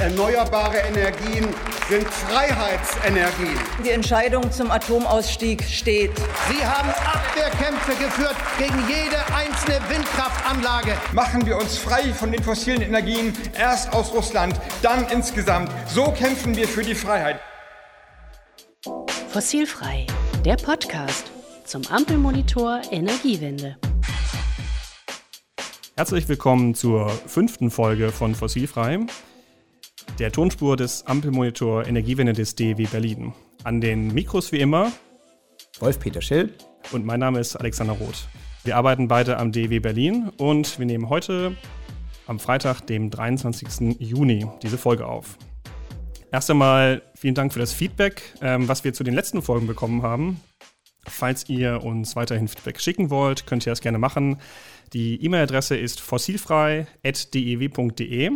Erneuerbare Energien sind Freiheitsenergien. Die Entscheidung zum Atomausstieg steht. Sie haben Abwehrkämpfe geführt gegen jede einzelne Windkraftanlage. Machen wir uns frei von den fossilen Energien, erst aus Russland, dann insgesamt. So kämpfen wir für die Freiheit. Fossilfrei, der Podcast zum Ampelmonitor Energiewende. Herzlich willkommen zur fünften Folge von Fossilfrei der Tonspur des Ampelmonitor Energiewende des DEW Berlin. An den Mikros wie immer Wolf-Peter Schill und mein Name ist Alexander Roth. Wir arbeiten beide am DEW Berlin und wir nehmen heute am Freitag, dem 23. Juni, diese Folge auf. Erst einmal vielen Dank für das Feedback, ähm, was wir zu den letzten Folgen bekommen haben. Falls ihr uns weiterhin Feedback schicken wollt, könnt ihr das gerne machen. Die E-Mail-Adresse ist fossilfrei.dew.de.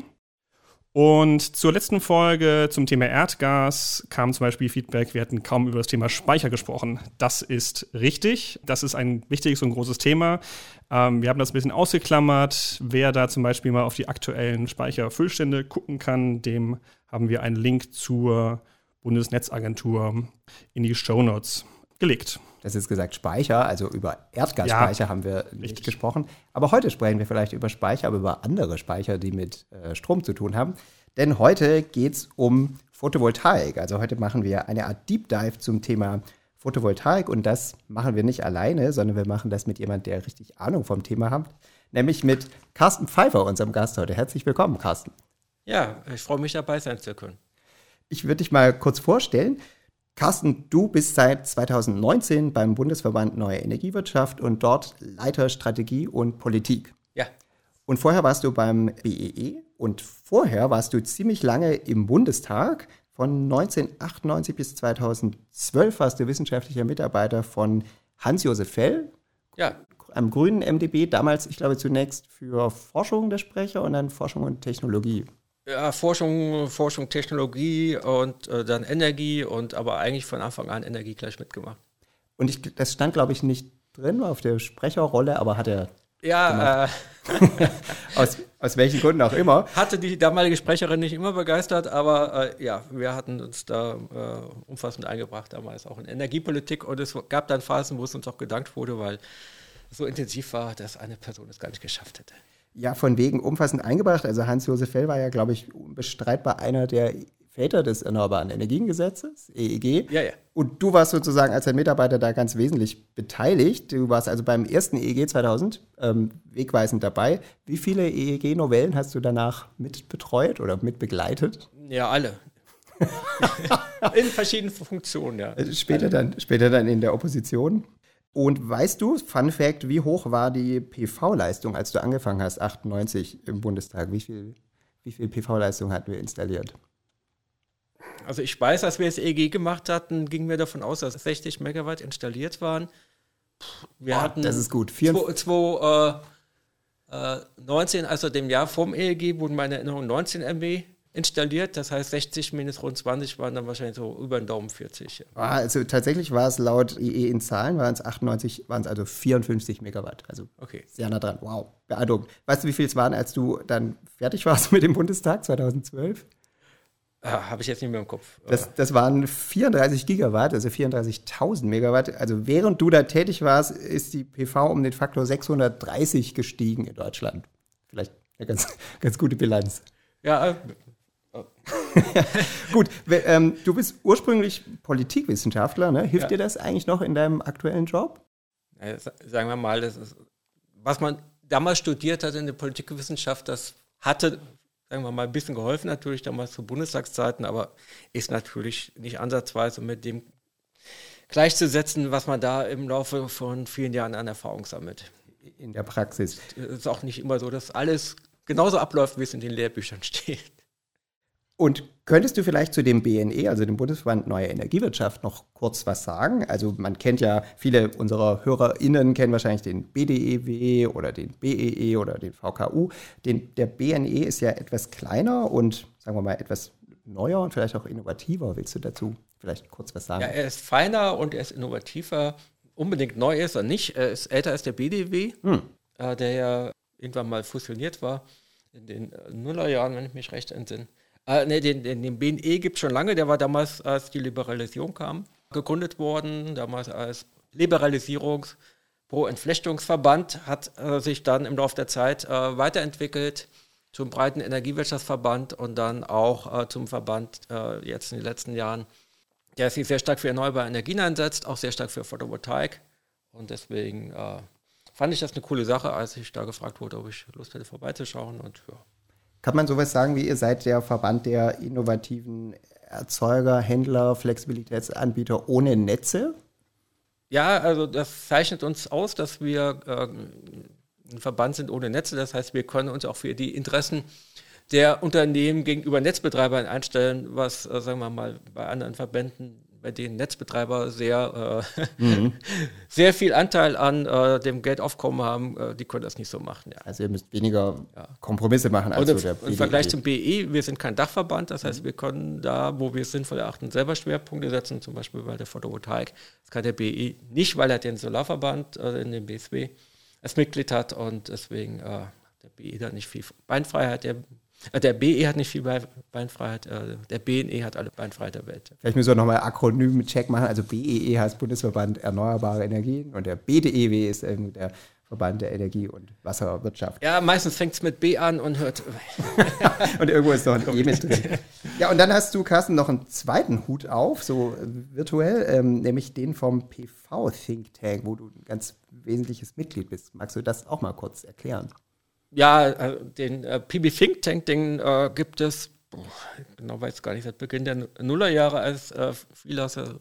Und zur letzten Folge zum Thema Erdgas kam zum Beispiel Feedback, wir hatten kaum über das Thema Speicher gesprochen. Das ist richtig. Das ist ein wichtiges und großes Thema. Ähm, wir haben das ein bisschen ausgeklammert. Wer da zum Beispiel mal auf die aktuellen Speicherfüllstände gucken kann, dem haben wir einen Link zur Bundesnetzagentur in die Show Notes gelegt. Das ist gesagt Speicher, also über Erdgasspeicher ja, haben wir nicht richtig. gesprochen. Aber heute sprechen wir vielleicht über Speicher, aber über andere Speicher, die mit äh, Strom zu tun haben. Denn heute geht es um Photovoltaik. Also heute machen wir eine Art Deep Dive zum Thema Photovoltaik und das machen wir nicht alleine, sondern wir machen das mit jemandem, der richtig Ahnung vom Thema hat, nämlich mit Carsten Pfeiffer, unserem Gast heute. Herzlich willkommen, Carsten. Ja, ich freue mich dabei sein zu können. Ich würde dich mal kurz vorstellen. Carsten, du bist seit 2019 beim Bundesverband Neue Energiewirtschaft und dort Leiter Strategie und Politik. Ja. Und vorher warst du beim BEE e und vorher warst du ziemlich lange im Bundestag. Von 1998 bis 2012 warst du wissenschaftlicher Mitarbeiter von Hans-Josef Fell. Ja. Am grünen MDB, damals, ich glaube, zunächst für Forschung der Sprecher und dann Forschung und Technologie. Ja, Forschung, Forschung, Technologie und äh, dann Energie und aber eigentlich von Anfang an Energie gleich mitgemacht. Und ich, das stand, glaube ich, nicht drin auf der Sprecherrolle, aber hat er. Ja, äh, aus, aus welchen Gründen auch immer. Hatte die damalige Sprecherin nicht immer begeistert, aber äh, ja, wir hatten uns da äh, umfassend eingebracht, damals auch in Energiepolitik und es gab dann Phasen, wo es uns auch gedankt wurde, weil es so intensiv war, dass eine Person es gar nicht geschafft hätte. Ja, von wegen umfassend eingebracht. Also Hans-Josef Fell war ja, glaube ich, unbestreitbar einer der Väter des Erneuerbaren Energiengesetzes, EEG. Ja, ja. Und du warst sozusagen als ein Mitarbeiter da ganz wesentlich beteiligt. Du warst also beim ersten EEG 2000 ähm, wegweisend dabei. Wie viele EEG-Novellen hast du danach mit betreut oder mit begleitet? Ja, alle. in verschiedenen Funktionen, ja. Später dann, später dann in der Opposition. Und weißt du, Fun Fact, wie hoch war die PV-Leistung, als du angefangen hast, 98 im Bundestag? Wie viel, wie viel PV-Leistung hatten wir installiert? Also ich weiß, als wir das EEG gemacht hatten, gingen wir davon aus, dass 60 Megawatt installiert waren. Wir oh, hatten das ist gut. 2019, äh, also dem Jahr vom EEG, wurden meine Erinnerung 19 MB installiert. Das heißt, 60 minus rund 20 waren dann wahrscheinlich so über den Daumen 40. Ja. Ah, also tatsächlich war es laut IE in Zahlen, waren es 98, waren es also 54 Megawatt. Also okay. sehr nah dran. Wow, beeindruckend. Weißt du, wie viel es waren, als du dann fertig warst mit dem Bundestag 2012? Ah, Habe ich jetzt nicht mehr im Kopf. Das, das waren 34 Gigawatt, also 34.000 Megawatt. Also während du da tätig warst, ist die PV um den Faktor 630 gestiegen in Deutschland. Vielleicht eine ganz, ganz gute Bilanz. Ja. Gut, ähm, du bist ursprünglich Politikwissenschaftler, ne? Hilft ja. dir das eigentlich noch in deinem aktuellen Job? Ja, sagen wir mal, ist, was man damals studiert hat in der Politikwissenschaft, das hatte, sagen wir mal, ein bisschen geholfen natürlich damals zu Bundestagszeiten, aber ist natürlich nicht ansatzweise mit dem gleichzusetzen, was man da im Laufe von vielen Jahren an Erfahrung sammelt. In der Praxis. Es ist auch nicht immer so, dass alles genauso abläuft, wie es in den Lehrbüchern steht. Und könntest du vielleicht zu dem BNE, also dem Bundesverband Neue Energiewirtschaft, noch kurz was sagen? Also man kennt ja, viele unserer HörerInnen kennen wahrscheinlich den BDEW oder den BEE e oder den VKU. Den, der BNE ist ja etwas kleiner und, sagen wir mal, etwas neuer und vielleicht auch innovativer. Willst du dazu vielleicht kurz was sagen? Ja, er ist feiner und er ist innovativer. Unbedingt neu ist er nicht. Er ist älter als der BDW, hm. äh, der ja irgendwann mal fusioniert war in den Nullerjahren, wenn ich mich recht entsinne. Äh, den, den, den BNE gibt es schon lange, der war damals, als die Liberalisierung kam, gegründet worden, damals als Liberalisierungs- Pro Entflechtungsverband hat äh, sich dann im Laufe der Zeit äh, weiterentwickelt zum breiten Energiewirtschaftsverband und dann auch äh, zum Verband äh, jetzt in den letzten Jahren, der sich sehr stark für erneuerbare Energien einsetzt, auch sehr stark für Photovoltaik. Und deswegen äh, fand ich das eine coole Sache, als ich da gefragt wurde, ob ich Lust hätte, vorbeizuschauen. Und, ja. Kann man sowas sagen wie, ihr seid der Verband der innovativen Erzeuger, Händler, Flexibilitätsanbieter ohne Netze? Ja, also das zeichnet uns aus, dass wir äh, ein Verband sind ohne Netze. Das heißt, wir können uns auch für die Interessen der Unternehmen gegenüber Netzbetreibern einstellen, was, äh, sagen wir mal, bei anderen Verbänden bei denen Netzbetreiber sehr, äh, mhm. sehr viel Anteil an äh, dem Geldaufkommen haben, äh, die können das nicht so machen. Ja. Also ihr müsst weniger ja. Kompromisse machen als Und so der Im Vergleich zum BE, wir sind kein Dachverband, das heißt, mhm. wir können da, wo wir es sinnvoll erachten, selber Schwerpunkte setzen, zum Beispiel bei der Photovoltaik. Das kann der BE nicht, weil er den Solarverband äh, in dem BSW als Mitglied hat und deswegen äh, der BE da nicht viel Beinfreiheit. Der der BE hat nicht viel Beinfreiheit, äh, der BNE hat alle Beinfreiheit der Welt. Vielleicht müssen wir nochmal Akronym-Check machen. Also BEE heißt Bundesverband Erneuerbare Energien und der BDEW ist der Verband der Energie- und Wasserwirtschaft. Ja, meistens fängt es mit B an und hört. und irgendwo ist noch ein E mit drin. Ja, und dann hast du, Carsten, noch einen zweiten Hut auf, so virtuell, ähm, nämlich den vom PV Think Tank, wo du ein ganz wesentliches Mitglied bist. Magst du das auch mal kurz erklären? Ja, äh, den äh, PB Think Tank, den äh, gibt es, boah, genau weiß gar nicht, seit Beginn der Nullerjahre, als äh, viele aus der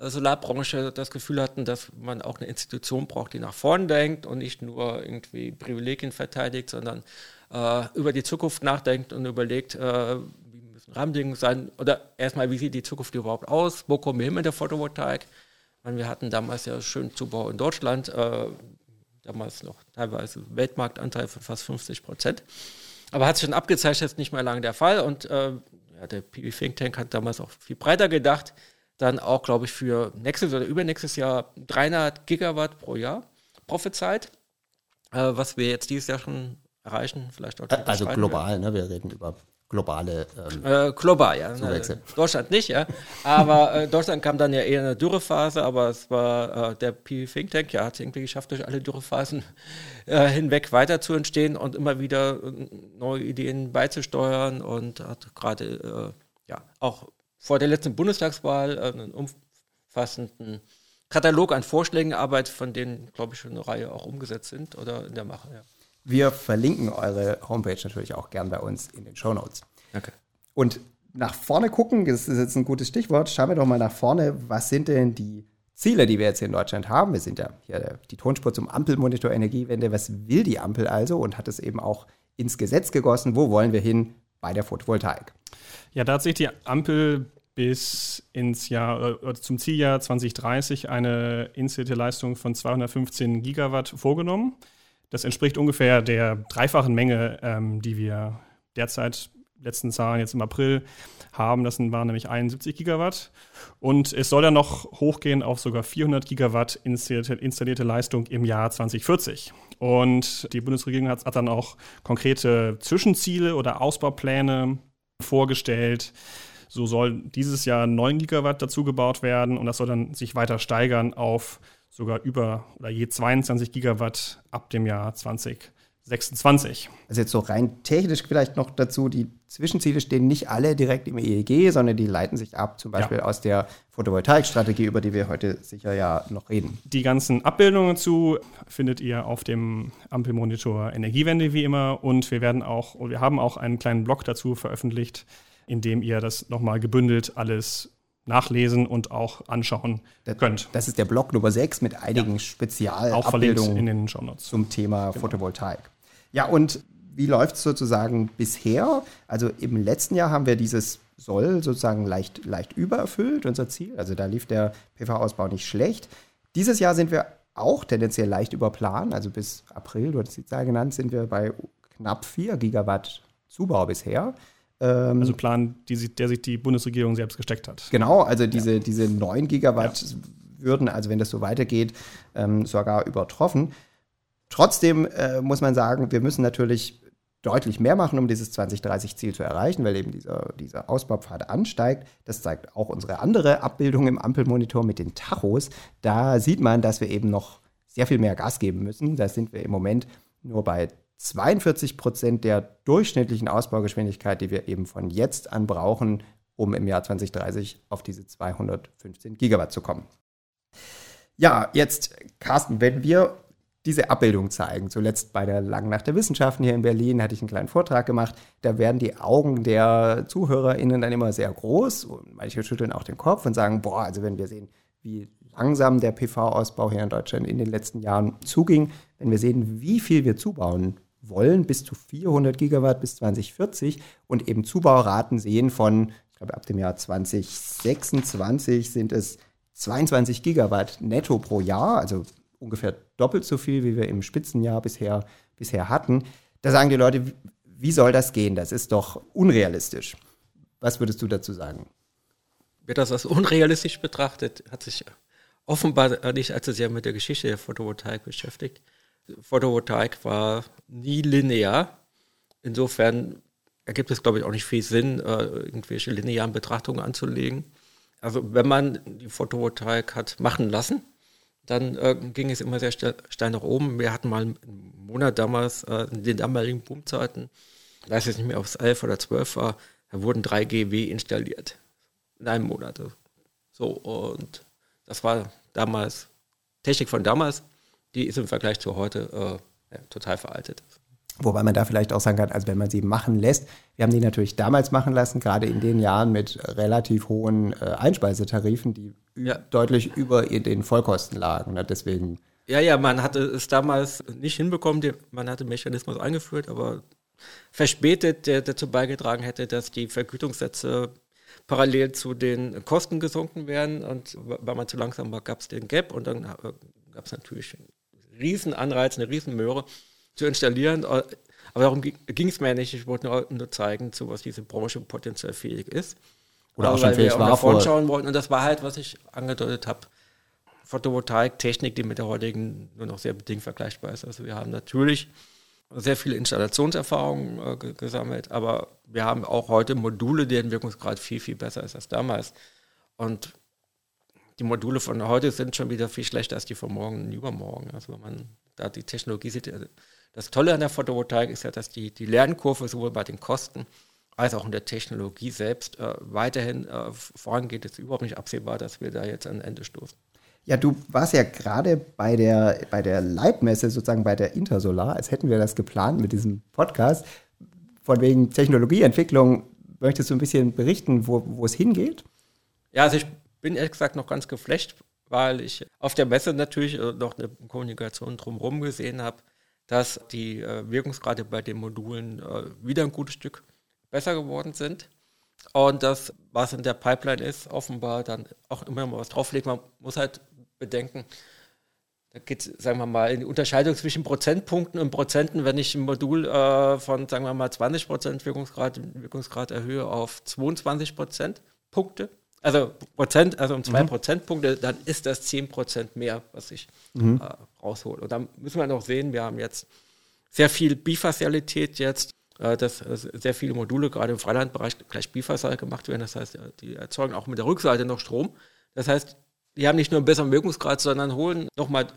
Solarbranche das Gefühl hatten, dass man auch eine Institution braucht, die nach vorn denkt und nicht nur irgendwie Privilegien verteidigt, sondern äh, über die Zukunft nachdenkt und überlegt, äh, wie müssen Rahmenbedingungen sein oder erstmal, wie sieht die Zukunft überhaupt aus, wo kommen wir hin mit der Photovoltaik. Wir hatten damals ja schön Zubau in Deutschland, äh, damals noch teilweise Weltmarktanteil von fast 50 Prozent. Aber hat sich schon abgezeichnet, ist nicht mehr lange der Fall. Und äh, ja, der PB Think Tank hat damals auch viel breiter gedacht. Dann auch, glaube ich, für nächstes oder übernächstes Jahr 300 Gigawatt pro Jahr prophezeit. Äh, was wir jetzt dieses Jahr schon erreichen, vielleicht auch. Also global, ne? Wir reden über globale ähm, äh, global, ja. Zuwächse. Deutschland nicht, ja. Aber äh, Deutschland kam dann ja eher in eine Dürrephase, aber es war äh, der PV Think Tank, ja, hat es irgendwie geschafft, durch alle Dürrephasen äh, hinweg weiter zu entstehen und immer wieder äh, neue Ideen beizusteuern und hat gerade äh, ja auch vor der letzten Bundestagswahl einen umfassenden Katalog an Vorschlägen erarbeitet, von denen, glaube ich, schon eine Reihe auch umgesetzt sind oder in der Mache, ja. Wir verlinken eure Homepage natürlich auch gern bei uns in den Show Notes. Okay. Und nach vorne gucken, das ist jetzt ein gutes Stichwort. Schauen wir doch mal nach vorne. Was sind denn die Ziele, die wir jetzt hier in Deutschland haben? Wir sind ja hier die Tonspur zum Ampelmonitor Energiewende. Was will die Ampel also und hat es eben auch ins Gesetz gegossen? Wo wollen wir hin bei der Photovoltaik? Ja, da hat sich die Ampel bis ins Jahr äh, zum Zieljahr 2030 eine installierte Leistung von 215 Gigawatt vorgenommen. Das entspricht ungefähr der dreifachen Menge, ähm, die wir derzeit, letzten Zahlen jetzt im April, haben. Das waren nämlich 71 Gigawatt. Und es soll dann noch hochgehen auf sogar 400 Gigawatt installierte, installierte Leistung im Jahr 2040. Und die Bundesregierung hat, hat dann auch konkrete Zwischenziele oder Ausbaupläne vorgestellt. So soll dieses Jahr 9 Gigawatt dazu gebaut werden und das soll dann sich weiter steigern auf sogar über oder je 22 Gigawatt ab dem Jahr 2026. Also jetzt so rein technisch vielleicht noch dazu, die Zwischenziele stehen nicht alle direkt im EEG, sondern die leiten sich ab, zum Beispiel ja. aus der Photovoltaikstrategie, über die wir heute sicher ja noch reden. Die ganzen Abbildungen dazu findet ihr auf dem Ampelmonitor Energiewende wie immer und wir werden auch, wir haben auch einen kleinen Blog dazu veröffentlicht, in dem ihr das nochmal gebündelt alles nachlesen und auch anschauen das, könnt. Das ist der Block Nummer 6 mit einigen ja. Spezialabbildungen in den Shownotes. zum Thema genau. Photovoltaik. Ja, und wie läuft es sozusagen bisher? Also im letzten Jahr haben wir dieses Soll sozusagen leicht, leicht übererfüllt, unser Ziel. Also da lief der PV-Ausbau nicht schlecht. Dieses Jahr sind wir auch tendenziell leicht über Plan. Also bis April, du hast die Zahl genannt, sind wir bei knapp 4 Gigawatt Zubau bisher. Ähm, also Plan, die, der sich die Bundesregierung selbst gesteckt hat. Genau, also diese, ja. diese 9 Gigawatt ja. würden, also wenn das so weitergeht, ähm, sogar übertroffen. Trotzdem äh, muss man sagen, wir müssen natürlich deutlich mehr machen, um dieses 2030-Ziel zu erreichen, weil eben dieser, dieser Ausbaupfad ansteigt. Das zeigt auch unsere andere Abbildung im Ampelmonitor mit den Tachos. Da sieht man, dass wir eben noch sehr viel mehr Gas geben müssen. Da sind wir im Moment nur bei 42 Prozent der durchschnittlichen Ausbaugeschwindigkeit, die wir eben von jetzt an brauchen, um im Jahr 2030 auf diese 215 Gigawatt zu kommen. Ja, jetzt, Carsten, wenn wir diese Abbildung zeigen. Zuletzt bei der Langen Nacht der Wissenschaften hier in Berlin hatte ich einen kleinen Vortrag gemacht. Da werden die Augen der ZuhörerInnen dann immer sehr groß und manche schütteln auch den Kopf und sagen, boah, also wenn wir sehen, wie langsam der PV-Ausbau hier in Deutschland in den letzten Jahren zuging, wenn wir sehen, wie viel wir zubauen wollen, bis zu 400 Gigawatt bis 2040 und eben Zubauraten sehen von, ich glaube ab dem Jahr 2026 sind es 22 Gigawatt netto pro Jahr, also ungefähr doppelt so viel, wie wir im Spitzenjahr bisher, bisher hatten. Da sagen die Leute, wie soll das gehen? Das ist doch unrealistisch. Was würdest du dazu sagen? Wer das als unrealistisch betrachtet, hat sich offenbar nicht allzu sehr mit der Geschichte der Photovoltaik beschäftigt. Photovoltaik war nie linear. Insofern ergibt es, glaube ich, auch nicht viel Sinn, äh, irgendwelche linearen Betrachtungen anzulegen. Also wenn man die Photovoltaik hat machen lassen, dann äh, ging es immer sehr steil nach oben. Wir hatten mal einen Monat damals, äh, in den damaligen Boomzeiten, ich weiß jetzt nicht mehr, ob es 11 oder 12 war, da wurden 3 GW installiert. In einem Monat. So, und das war damals, Technik von damals, die ist im Vergleich zu heute äh, ja, total veraltet. Wobei man da vielleicht auch sagen kann, also wenn man sie machen lässt, wir haben die natürlich damals machen lassen, gerade in den Jahren mit relativ hohen äh, Einspeisetarifen, die ja. deutlich über den Vollkosten lagen. Ne? Deswegen. Ja, ja, man hatte es damals nicht hinbekommen, man hatte Mechanismus eingeführt, aber verspätet, der dazu beigetragen hätte, dass die Vergütungssätze parallel zu den Kosten gesunken wären und weil man zu langsam war, gab es den Gap und dann äh, gab es natürlich riesen Anreiz, eine riesen Möhre zu installieren. Aber darum ging es mir nicht. Ich wollte nur, nur, zeigen, zu was diese Branche potenziell fähig ist. Oder auch schon fähig war. Vorschauen wollten. Und das war halt, was ich angedeutet habe. Photovoltaik-Technik, die mit der heutigen nur noch sehr bedingt vergleichbar ist. Also wir haben natürlich sehr viele Installationserfahrungen äh, gesammelt, aber wir haben auch heute Module, deren Wirkungsgrad viel, viel besser ist als damals. Und die Module von heute sind schon wieder viel schlechter als die von morgen und übermorgen. Also wenn man da die Technologie sieht, äh, das Tolle an der Photovoltaik ist ja, dass die, die Lernkurve sowohl bei den Kosten als auch in der Technologie selbst äh, weiterhin äh, vorangeht. Es ist überhaupt nicht absehbar, dass wir da jetzt an ein Ende stoßen. Ja, du warst ja gerade bei der, bei der Leitmesse, sozusagen bei der Intersolar, als hätten wir das geplant mit diesem Podcast. Von wegen Technologieentwicklung, möchtest du ein bisschen berichten, wo, wo es hingeht? Ja, also ich bin ehrlich gesagt noch ganz geflecht, weil ich auf der Messe natürlich äh, noch eine Kommunikation drumherum gesehen habe, dass die äh, Wirkungsgrade bei den Modulen äh, wieder ein gutes Stück besser geworden sind. Und das, was in der Pipeline ist, offenbar dann auch immer mal was drauflegt. Man muss halt bedenken, da geht es, sagen wir mal, in die Unterscheidung zwischen Prozentpunkten und Prozenten, wenn ich ein Modul äh, von, sagen wir mal, 20 Prozent Wirkungsgrad, Wirkungsgrad erhöhe auf 22 Prozent Punkte, also Prozent, also um zwei mhm. Prozentpunkte, dann ist das 10 Prozent mehr, was ich mhm. äh, raushole. Und dann müssen wir noch sehen, wir haben jetzt sehr viel Bifacialität jetzt, äh, dass äh, sehr viele Module gerade im Freilandbereich gleich bifacial gemacht werden. Das heißt, die erzeugen auch mit der Rückseite noch Strom. Das heißt, die haben nicht nur einen besseren Wirkungsgrad, sondern holen nochmal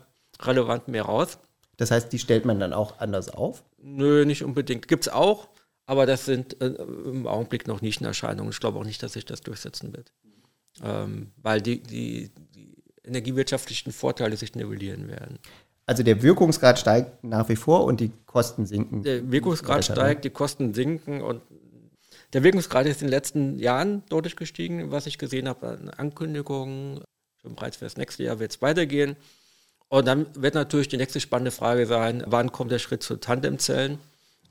relevant mehr raus. Das heißt, die stellt man dann auch anders auf? Nö, nicht unbedingt. Gibt es auch, aber das sind äh, im Augenblick noch nicht in Erscheinung. Ich glaube auch nicht, dass sich das durchsetzen wird ähm, weil die, die, die energiewirtschaftlichen Vorteile sich nivellieren werden. Also der Wirkungsgrad steigt nach wie vor und die Kosten sinken. Der Wirkungsgrad weiter, steigt, die Kosten sinken und der Wirkungsgrad ist in den letzten Jahren deutlich gestiegen, was ich gesehen habe an Ankündigungen. Schon bereits für das nächste Jahr wird es weitergehen. Und dann wird natürlich die nächste spannende Frage sein, wann kommt der Schritt zu Tandemzellen,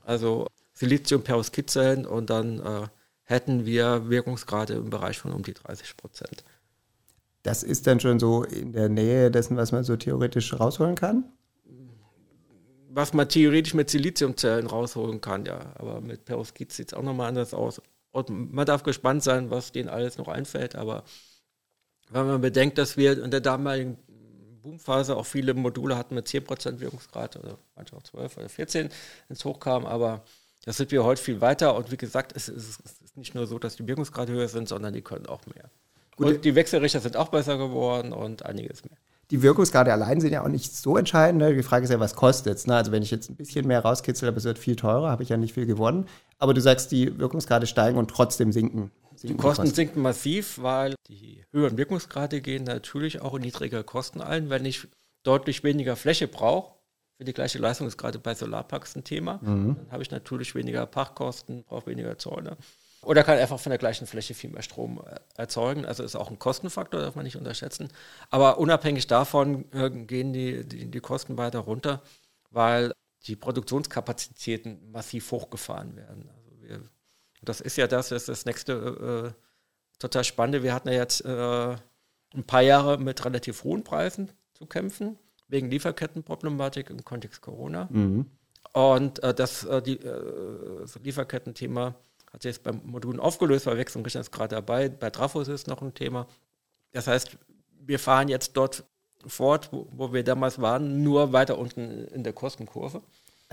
also Silizium-Perovskit-Zellen und dann äh, hätten wir Wirkungsgrade im Bereich von um die 30 Prozent. Das ist dann schon so in der Nähe dessen, was man so theoretisch rausholen kann? Was man theoretisch mit Siliziumzellen rausholen kann, ja. Aber mit Perovskit sieht es auch nochmal anders aus. Und man darf gespannt sein, was denen alles noch einfällt. Aber wenn man bedenkt, dass wir in der damaligen Boomphase auch viele Module hatten mit 10% Wirkungsgrad oder manchmal auch 12 oder 14, wenn es hochkam, aber Das sind wir heute viel weiter und wie gesagt, es ist, es ist nicht nur so, dass die Wirkungsgrade höher sind, sondern die können auch mehr. Gut, und die Wechselrichter sind auch besser geworden und einiges mehr. Die Wirkungsgrade allein sind ja auch nicht so entscheidend. Ne? Die Frage ist ja, was kostet es? Ne? Also wenn ich jetzt ein bisschen mehr rauskitzel, aber es wird viel teurer, habe ich ja nicht viel gewonnen. Aber du sagst, die Wirkungsgrade steigen und trotzdem sinken. sinken die Kosten, Kosten sinken massiv, weil die höheren Wirkungsgrade gehen natürlich auch in niedrigere Kosten ein. Wenn ich deutlich weniger Fläche brauche, für die gleiche Leistung ist gerade bei Solarparks ein Thema, mhm. dann habe ich natürlich weniger Pachtkosten, brauche weniger Zäune. Oder kann einfach von der gleichen Fläche viel mehr Strom äh, erzeugen. Also ist auch ein Kostenfaktor, darf man nicht unterschätzen. Aber unabhängig davon äh, gehen die, die, die, Kosten weiter runter, weil die Produktionskapazitäten massiv hochgefahren werden. Also wir, das ist ja das, das ist das nächste äh, total Spannende. Wir hatten ja jetzt äh, ein paar Jahre mit relativ hohen Preisen zu kämpfen, wegen Lieferkettenproblematik im Kontext Corona. Mhm. Und äh, das äh, die, das Lieferkettenthema hat sich jetzt beim Modulen aufgelöst, weil Wechselrichter ist gerade dabei. Bei Trafos ist noch ein Thema. Das heißt, wir fahren jetzt dort fort, wo, wo wir damals waren, nur weiter unten in der Kostenkurve.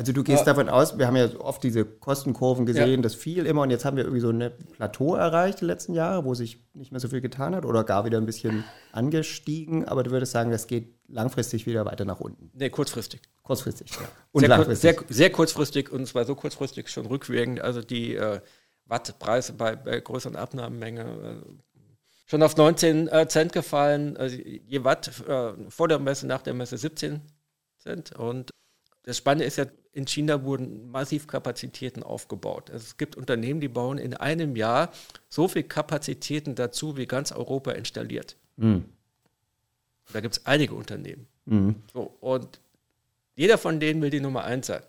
Also du gehst ja. davon aus, wir haben ja oft diese Kostenkurven gesehen, ja. das fiel immer und jetzt haben wir irgendwie so ein Plateau erreicht die letzten Jahre, wo sich nicht mehr so viel getan hat oder gar wieder ein bisschen angestiegen, aber du würdest sagen, das geht langfristig wieder weiter nach unten. Nee, kurzfristig. Kurzfristig, ja. Und sehr, langfristig. Sehr, sehr kurzfristig und zwar so kurzfristig schon rückwirkend. Also die äh, Wattpreise bei, bei größeren Abnahmemenge äh, schon auf 19 äh, Cent gefallen. Also je Watt äh, vor der Messe, nach der Messe 17 Cent. Und das Spannende ist ja, in China wurden massiv Kapazitäten aufgebaut. Also es gibt Unternehmen, die bauen in einem Jahr so viel Kapazitäten dazu, wie ganz Europa installiert. Mhm. Da gibt es einige Unternehmen. Mhm. So, und jeder von denen will die Nummer eins sein.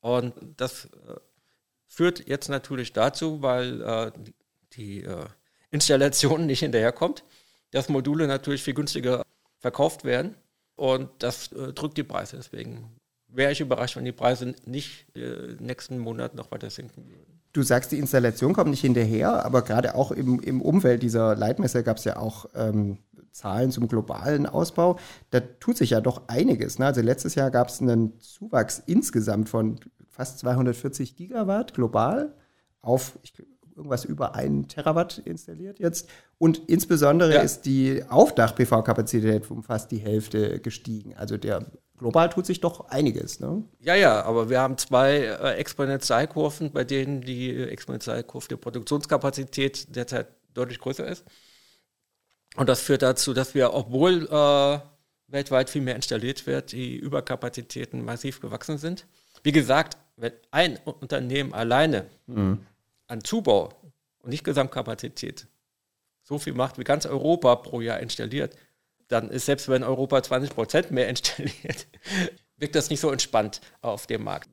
Und das äh, Führt jetzt natürlich dazu, weil äh, die äh, Installation nicht hinterherkommt, dass Module natürlich viel günstiger verkauft werden und das äh, drückt die Preise. Deswegen wäre ich überrascht, wenn die Preise nicht äh, nächsten Monat noch weiter sinken würden. Du sagst, die Installation kommt nicht hinterher, aber gerade auch im, im Umfeld dieser Leitmesser gab es ja auch ähm, Zahlen zum globalen Ausbau. Da tut sich ja doch einiges. Ne? Also letztes Jahr gab es einen Zuwachs insgesamt von fast 240 Gigawatt global auf ich, irgendwas über einen Terawatt installiert jetzt. Und insbesondere ja. ist die Aufdach-PV-Kapazität um fast die Hälfte gestiegen. Also der global tut sich doch einiges. Ne? Ja, ja, aber wir haben zwei äh, Exponentialkurven, bei denen die Exponentialkurve der Produktionskapazität derzeit deutlich größer ist. Und das führt dazu, dass wir, obwohl äh, weltweit viel mehr installiert wird, die Überkapazitäten massiv gewachsen sind. Wie gesagt, wenn ein Unternehmen alleine mhm. An Zubau und nicht Gesamtkapazität so viel macht, wie ganz Europa pro Jahr installiert, dann ist selbst wenn Europa 20 Prozent mehr installiert, wirkt das nicht so entspannt auf dem Markt.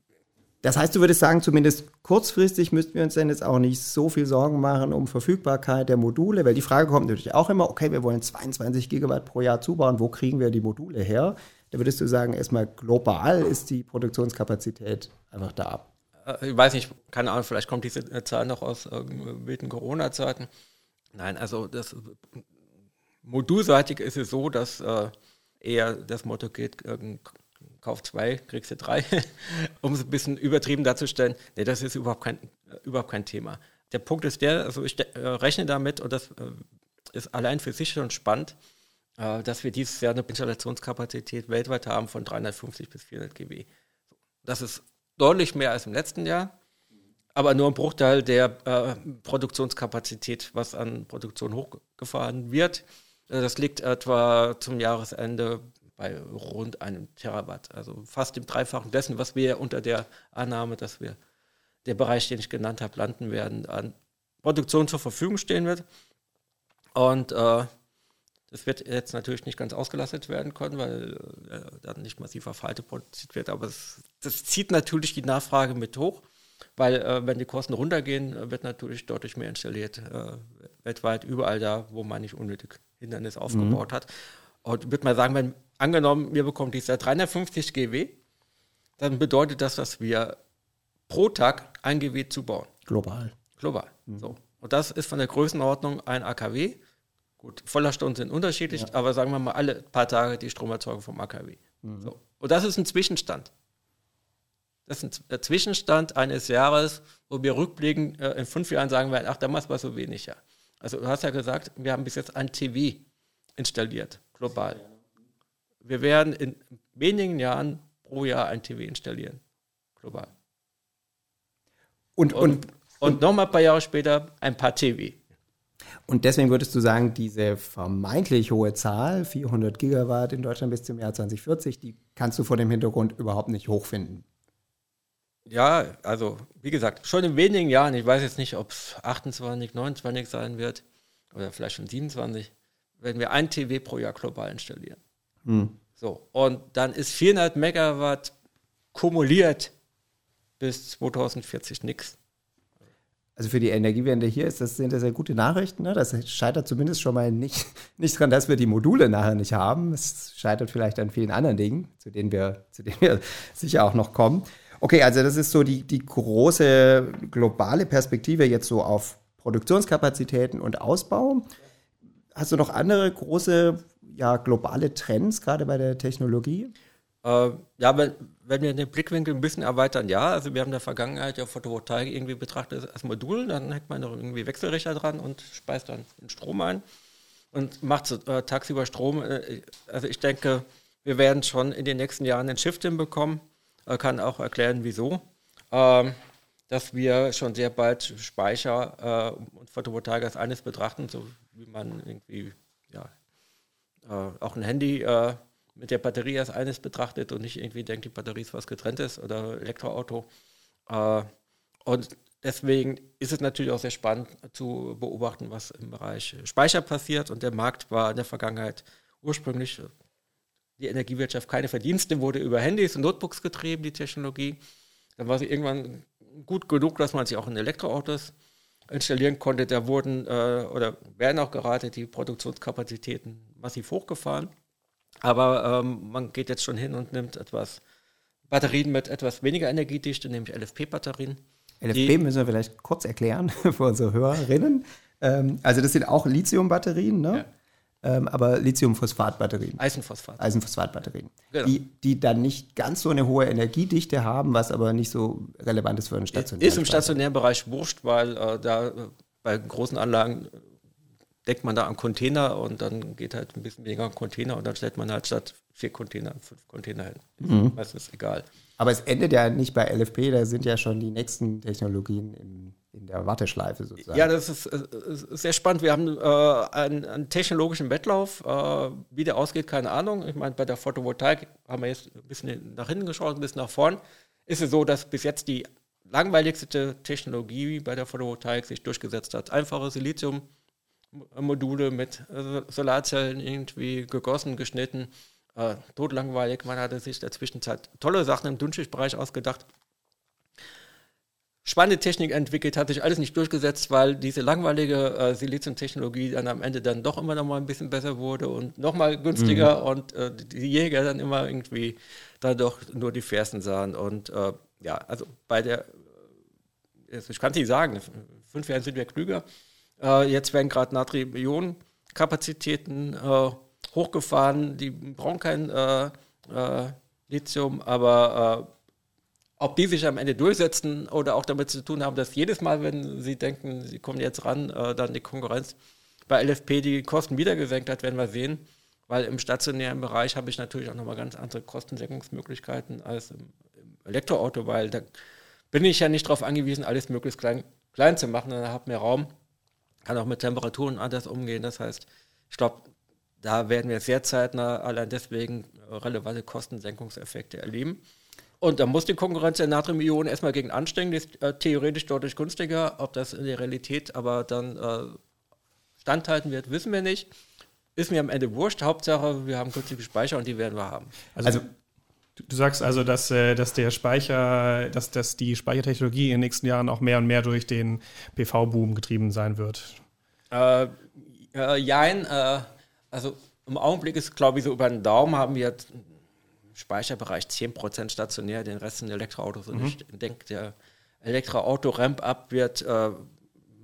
Das heißt, du würdest sagen, zumindest kurzfristig müssten wir uns denn jetzt auch nicht so viel Sorgen machen um Verfügbarkeit der Module, weil die Frage kommt natürlich auch immer, okay, wir wollen 22 Gigawatt pro Jahr zubauen, wo kriegen wir die Module her? Da würdest du sagen, erstmal global ist die Produktionskapazität einfach da. Äh, ich weiß nicht, keine Ahnung, vielleicht kommt diese äh, Zahl noch aus äh, wilden Corona-Zeiten. Nein, also das modulseitig ist es so, dass äh, eher das Motto geht, äh, kauf zwei, kriegst du drei, um es ein bisschen übertrieben darzustellen. Nee, das ist überhaupt kein, überhaupt kein Thema. Der Punkt ist der, also ich rechne damit und das ist allein für sich schon spannend, dass wir dieses Jahr eine Installationskapazität weltweit haben von 350 bis 400 GW. Das ist deutlich mehr als im letzten Jahr, aber nur ein Bruchteil der äh, Produktionskapazität, was an Produktion hochgefahren wird. Äh, das liegt etwa zum Jahresende bei rund einem Terawatt, also fast dem Dreifachen dessen, was wir unter der Annahme, dass wir der Bereich, den ich genannt habe, landen werden, an Produktion zur Verfügung stehen wird. Und äh, das wird jetzt natürlich nicht ganz ausgelastet werden können, weil äh, dann nicht massiver Falte produziert wird. Aber es, das zieht natürlich die Nachfrage mit hoch, weil äh, wenn die Kosten runtergehen, wird natürlich deutlich mehr installiert. Äh, weltweit überall da, wo man nicht unnötig Hindernis aufgebaut mhm. hat. Und ich würde mal sagen, wenn angenommen, wir bekommen dieses Jahr 350 GW, dann bedeutet das, dass wir pro Tag ein GW zubauen. Global. Global. Mhm. So. Und das ist von der Größenordnung ein AKW. Gut, Vollerstunden sind unterschiedlich, ja. aber sagen wir mal alle paar Tage die Stromerzeugung vom AKW. Mhm. So. Und das ist ein Zwischenstand. Das ist ein Zwischenstand eines Jahres, wo wir rückblickend äh, in fünf Jahren sagen werden, ach, damals war so wenig, ja. Also du hast ja gesagt, wir haben bis jetzt ein TV installiert, global. Wir werden in wenigen Jahren pro Jahr ein TV installieren, global. Und, und, und, und nochmal ein paar Jahre später ein paar TV. Und deswegen würdest du sagen, diese vermeintlich hohe Zahl, 400 Gigawatt in Deutschland bis zum Jahr 2040, die kannst du vor dem Hintergrund überhaupt nicht hochfinden? Ja, also wie gesagt, schon in wenigen Jahren, ich weiß jetzt nicht, ob es 28, 29 sein wird oder vielleicht schon 27, werden wir ein TV pro Jahr global installieren. Hm. So, und dann ist 400 Megawatt kumuliert bis 2040 nichts. Also für die Energiewende hier ist das, sind das sehr gute Nachrichten. Ne? Das scheitert zumindest schon mal nicht, nicht daran, dass wir die Module nachher nicht haben. Es scheitert vielleicht an vielen anderen Dingen, zu denen wir, zu denen wir sicher auch noch kommen. Okay, also das ist so die, die große globale Perspektive jetzt so auf Produktionskapazitäten und Ausbau. Hast du noch andere große ja, globale Trends, gerade bei der Technologie? Äh, ja, wenn, wenn wir den Blickwinkel ein bisschen erweitern, ja. Also wir haben in der Vergangenheit ja Photovoltaik irgendwie betrachtet als Modul, dann hängt man noch irgendwie Wechselrichter dran und speist dann den Strom ein und macht äh, tagsüber Strom. Äh, also ich denke, wir werden schon in den nächsten Jahren ein Shift hinbekommen. Kann auch erklären, wieso. Ähm, dass wir schon sehr bald Speicher äh, und Photovoltaik als eines betrachten, so wie man irgendwie ja, äh, auch ein Handy mit der Batterie als eines betrachtet und nicht irgendwie denkt, die Batterie ist was getrenntes oder Elektroauto. Äh, und deswegen ist es natürlich auch sehr spannend zu beobachten, was im Bereich Speicher passiert. Und der Markt war in der Vergangenheit ursprünglich die Energiewirtschaft keine Verdienste, wurde über Handys und Notebooks getrieben, die Technologie. Dann war sie irgendwann gut genug, dass man sich auch in Elektroautos installieren konnte. Da wurden äh, oder werden auch gerade die Produktionskapazitäten massiv hochgefahren. Aber ähm, man geht jetzt schon hin und nimmt etwas Batterien mit etwas weniger Energiedichte, nämlich LFP-Batterien. LFP müssen wir vielleicht kurz erklären für unsere Hörerinnen. Ähm, also das sind auch Lithium-Batterien, ne? Ja. Ähm, aber Lithium-Phosphat-Batterien. Eisenphosphat. Eisenphosphat-Batterien. Genau. Die, die dann nicht ganz so eine hohe Energiedichte haben, was aber nicht so relevant ist für einen stationären Ist im stationären Bereich wurscht, weil äh, da bei großen Anlagen denkt man da an Container und dann geht halt ein bisschen weniger an Container und dann stellt man halt statt vier Container fünf Container hin. Mhm. Das ist egal. Aber es endet ja nicht bei LFP, da sind ja schon die nächsten Technologien im, in der Warteschleife sozusagen. Ja, das ist, ist sehr spannend. Wir haben äh, einen, einen, technologischen Wettlauf. Äh, wie der ausgeht, keine Ahnung. Ich meine, bei der Photovoltaik haben wir jetzt ein bisschen nach hinten geschaut, ein bisschen nach vorn. Ist es so, dass bis jetzt die langweiligste Technologie bei der Photovoltaik sich durchgesetzt hat. Einfache Silizium. Module mit äh, Solarzellen irgendwie gegossen, geschnitten. Äh, totlangweilig. Man hatte sich in der Zwischenzeit tolle Sachen im Dünnschichtbereich ausgedacht. Spannende Technik entwickelt, hat sich alles nicht durchgesetzt, weil diese langweilige äh, Silizium-Technologie dann am Ende dann doch immer noch mal ein bisschen besser wurde und noch mal günstiger mhm. und äh, die Jäger dann immer irgendwie dann doch nur die Fersen sahen. Und äh, ja, also bei der, äh, ich kann es nicht sagen, fünf Jahren sind wir klüger. Äh, jetzt werden gerade Natrium-Ionen-Kapazitäten äh, hochgefahren. Die brauchen kein Lithium, aber ob die sich am Ende durchsetzen oder auch damit zu tun haben, dass jedes Mal, wenn sie denken, sie kommen jetzt ran, äh, dann die Konkurrenz bei LFP die Kosten wieder gesenkt hat, werden wir sehen. Weil im stationären Bereich habe ich natürlich auch nochmal ganz andere Kostensenkungsmöglichkeiten als im, im Elektroauto, weil da bin ich ja nicht darauf angewiesen, alles möglichst klein, klein zu machen, dann habe mehr Raum kann auch mit Temperaturen anders umgehen. Das heißt, ich glaube, da werden wir sehr zeitnah allein deswegen relevante Kostensenkungseffekte erleben. Und da muss die Konkurrenz der Natrium-Ionen erstmal gegen anstrengen, die ist äh, theoretisch deutlich günstiger. Ob das in der Realität aber dann äh, standhalten wird, wissen wir nicht. Ist mir am Ende wurscht. Hauptsache, wir haben günstige Speicher und die werden wir haben. Also, also Du sagst also, dass, äh, dass der Speicher, dass, dass die Speichertechnologie in den nächsten Jahren auch mehr und mehr durch den PV-Boom getrieben sein wird. Äh, äh, jein, äh, also im Augenblick ist, glaube ich, so über den Daumen haben wir im Speicherbereich 10% stationär, den Rest sind Elektroautos. Und mhm. ich denke, der Elektroauto-Ramp-Up wird äh,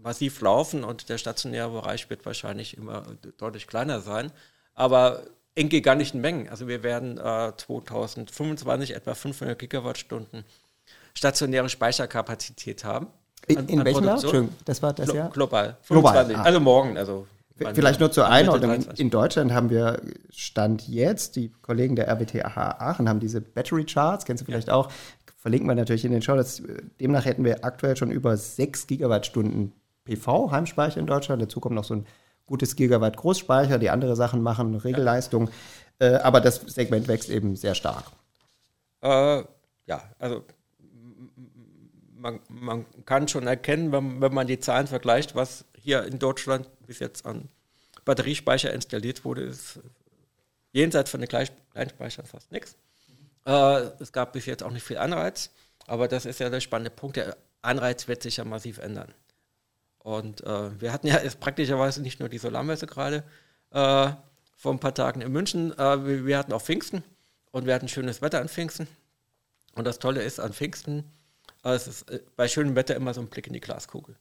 massiv laufen und der stationäre Bereich wird wahrscheinlich immer deutlich kleiner sein. Aber in gigantischen Mengen. Also wir werden äh, 2025 etwa 500 Gigawattstunden stationäre Speicherkapazität haben. An, in, an welchem Jahr? Das war das Jahr? Global. 25, global. Ah. Also morgen. Also Vielleicht nur zur Einordnung. In Deutschland haben wir Stand jetzt, die Kollegen der RWTH Aachen haben diese Battery Charts, kennst du vielleicht ja. auch, verlinken wir natürlich in den Show. Das, demnach hätten wir aktuell schon über 6 Gigawattstunden PV-Heimspeicher in Deutschland. Dazu kommt noch so ein gutes Gigawatt Großspeicher, die andere Sachen machen, Regelleistung. Ja. Äh, aber das Segment wächst eben sehr stark. Äh, ja, also man, man, kann schon erkennen, wenn, wenn man die Zahlen vergleicht, was hier in Deutschland bis jetzt an Batteriespeicher installiert wurde, ist jenseits von den Kleinspeichern fast nichts. Äh, es gab bis jetzt auch nicht viel Anreiz, aber das ist ja der spannende Punkt. Der Anreiz wird sich ja massiv ändern. Und äh, wir hatten ja jetzt praktischerweise nicht nur die Solarmesse gerade äh, vor ein paar Tagen in München, äh, wir, wir, hatten auch Pfingsten und wir hatten schönes Wetter an Pfingsten. Und das Tolle ist an Pfingsten, äh, es ist äh, bei schönem Wetter immer so ein Blick in die Glaskugel.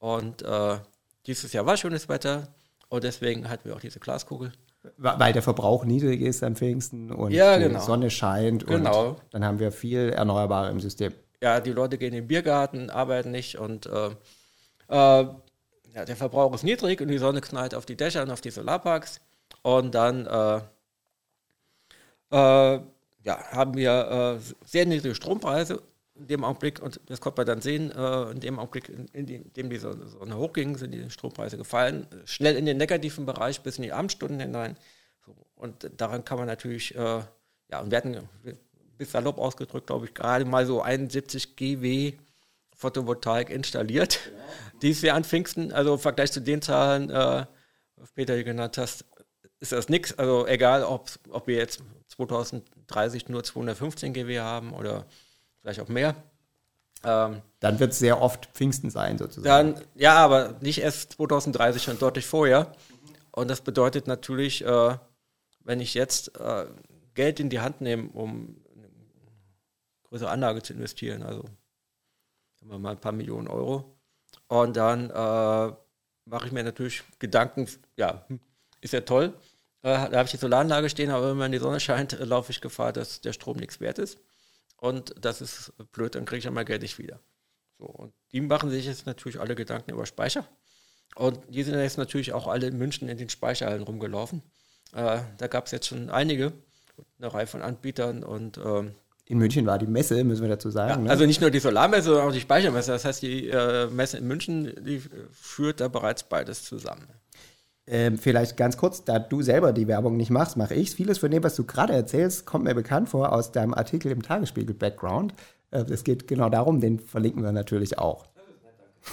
Und äh, dieses Jahr war schönes Wetter und deswegen hatten wir auch diese Glaskugel. Weil der Verbrauch niedrig ist am Pfingsten und ja, genau. die Sonne scheint genau. und dann haben wir viel Erneuerbare im System. Ja, die Leute gehen in den Biergarten, arbeiten nicht und äh, äh, ja, der Verbrauch ist niedrig und die Sonne knallt auf die Dächer und auf die Solarparks und dann äh, äh ja, haben wir äh, sehr niedrige Strompreise in dem Augenblick, und das konnte man dann sehen, äh, in dem Augenblick, in, dem die Sonne hochging, sind die Strompreise gefallen, schnell in den negativen Bereich bis in die Abendstunden hinein. Und daran kann man natürlich, äh, ja, und wir hatten, bis salopp ausgedrückt, glaube ich, gerade mal so 71 GW Photovoltaik installiert. Ja. Dies Jahr an Pfingsten, also im Vergleich zu den Zahlen, äh, Peter hier genannt hast, ist das nichts. Also egal, ob, ob wir jetzt 2030 nur 215 GW haben oder vielleicht auch mehr. Ähm, dann wird es sehr oft Pfingsten sein, sozusagen. Dann, ja, aber nicht erst 2030, schon deutlich vorher. Und das bedeutet natürlich, äh, wenn ich jetzt äh, Geld in die Hand nehme, um eine größere Anlage zu investieren, also sagen wir mal ein paar Millionen Euro, und dann äh, mache ich mir natürlich Gedanken, ja, ist ja toll, äh, da habe ich die Solaranlage stehen, aber wenn man die Sonne scheint, äh, laufe ich Gefahr, dass der Strom nichts wert ist. Und das ist blöd, dann kriege ich ja mein Geld nicht wieder. So, und die machen sich jetzt natürlich alle Gedanken über Speicher. Und die sind jetzt natürlich auch alle in München in den Speicherhallen rumgelaufen. Äh, da gab es jetzt schon einige, eine Reihe von Anbietern und ähm, in München war die Messe, müssen wir dazu sagen. Ja, ne? Also nicht nur die Solarmesse, sondern auch die Speichermesse. Das heißt, die äh, Messe in München, die führt da bereits beides zusammen. Ähm, vielleicht ganz kurz, da du selber die Werbung nicht machst, mache ich Vieles von dem, was du gerade erzählst, kommt mir bekannt vor aus deinem Artikel im Tagesspiegel Background. Äh, es geht genau darum, den verlinken wir natürlich auch.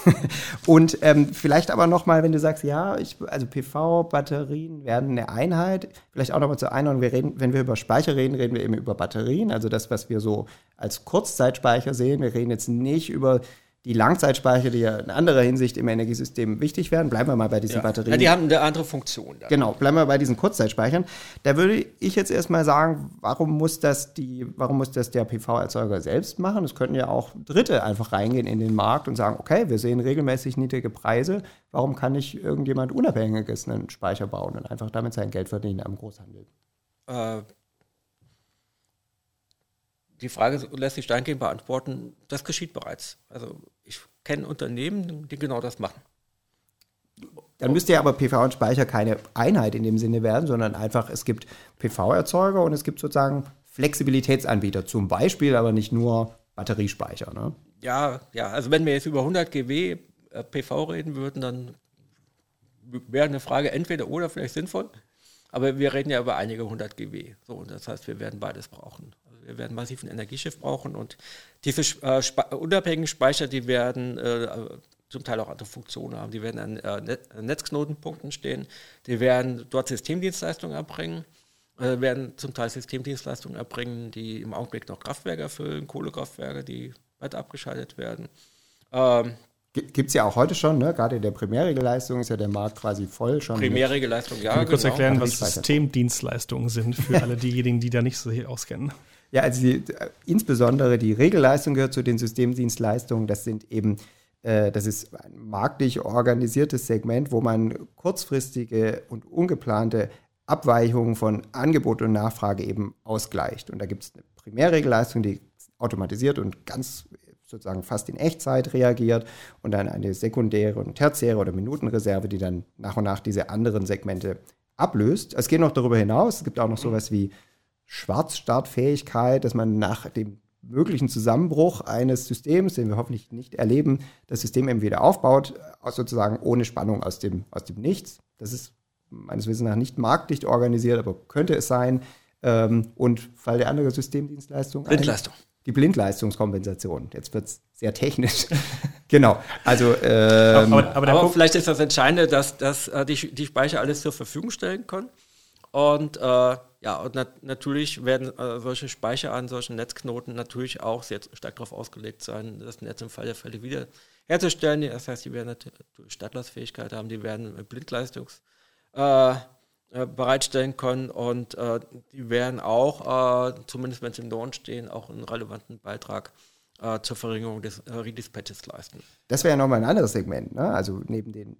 und ähm, vielleicht aber nochmal, wenn du sagst, ja, ich, also PV-Batterien werden eine Einheit, vielleicht auch nochmal zur Einordnung, wir reden, wenn wir über Speicher reden, reden wir eben über Batterien, also das, was wir so als Kurzzeitspeicher sehen. Wir reden jetzt nicht über die Langzeitspeicher, die ja in anderer Hinsicht im Energiesystem wichtig werden, bleiben wir mal bei diesen ja. Batterien. Ja, die haben eine andere Funktion. Da. Genau, bleiben wir bei diesen Kurzzeitspeichern. Da würde ich jetzt erstmal sagen, warum muss das die, warum muss das der PV-Erzeuger selbst machen? Es könnten ja auch Dritte einfach reingehen in den Markt und sagen, okay, wir sehen regelmäßig niedrige Preise, warum kann nicht irgendjemand Unabhängiges einen Speicher bauen und einfach damit sein Geld verdienen am Großhandel? Äh, die Frage lässt sich dahingehend beantworten, das geschieht bereits. Also ich kenne Unternehmen, die genau das machen. Dann müsste ja aber PV und Speicher keine Einheit in dem Sinne werden, sondern einfach, es gibt PV-Erzeuger und es gibt sozusagen Flexibilitätsanbieter, zum Beispiel, aber nicht nur Batteriespeicher. Ne? Ja, ja, also wenn wir jetzt über 100 GW PV reden würden, dann wäre eine Frage entweder oder vielleicht sinnvoll. Aber wir reden ja über einige 100 GW. So, und das heißt, wir werden beides brauchen. Wir werden massiv ein Energieschiff brauchen und diese äh, unabhängigen Speicher, die werden äh, zum Teil auch andere Funktionen haben. Die werden an äh, Net Netzknotenpunkten stehen, die werden dort Systemdienstleistungen erbringen, äh, werden zum Teil Systemdienstleistungen erbringen, die im Augenblick noch Kraftwerke erfüllen, Kohlekraftwerke, die weiter abgeschaltet werden. Ähm, Gibt es ja auch heute schon, ne? gerade in der Primärregelleistung ist ja der Markt quasi voll schon. Primärregelleistung, ja. Kann ich kurz genau. erklären, was Systemdienstleistungen sind für alle diejenigen, die da nicht so auskennen? Ja, also die, insbesondere die Regelleistung gehört zu den Systemdienstleistungen. Das sind eben, äh, das ist ein marktlich organisiertes Segment, wo man kurzfristige und ungeplante Abweichungen von Angebot und Nachfrage eben ausgleicht. Und da gibt es eine Primärregelleistung, die automatisiert und ganz sozusagen fast in Echtzeit reagiert und dann eine sekundäre und tertiäre oder Minutenreserve, die dann nach und nach diese anderen Segmente ablöst. Es geht noch darüber hinaus, es gibt auch noch sowas wie Schwarzstartfähigkeit, dass man nach dem möglichen Zusammenbruch eines Systems, den wir hoffentlich nicht erleben, das System eben wieder aufbaut, sozusagen ohne Spannung aus dem, aus dem Nichts. Das ist meines Wissens nach nicht marktdicht organisiert, aber könnte es sein. Ähm, und Fall der andere Systemdienstleistung. Blindleistung. Die Blindleistungskompensation. Jetzt wird es sehr technisch. genau. Also, ähm, aber, aber, aber vielleicht ist das Entscheidende, dass, dass äh, die, die Speicher alles zur Verfügung stellen können. Und äh, ja, und nat natürlich werden äh, solche Speicher an solchen Netzknoten natürlich auch sehr stark darauf ausgelegt sein, das Netz im Fall der Fälle wieder herzustellen. Das heißt, die werden natürlich Stadtlastfähigkeit haben, die werden Blindleistungs äh, äh, bereitstellen können und äh, die werden auch, äh, zumindest wenn sie im Norden stehen, auch einen relevanten Beitrag äh, zur Verringerung des äh, Release-Patches leisten. Das wäre ja nochmal ein anderes Segment. Ne? Also neben den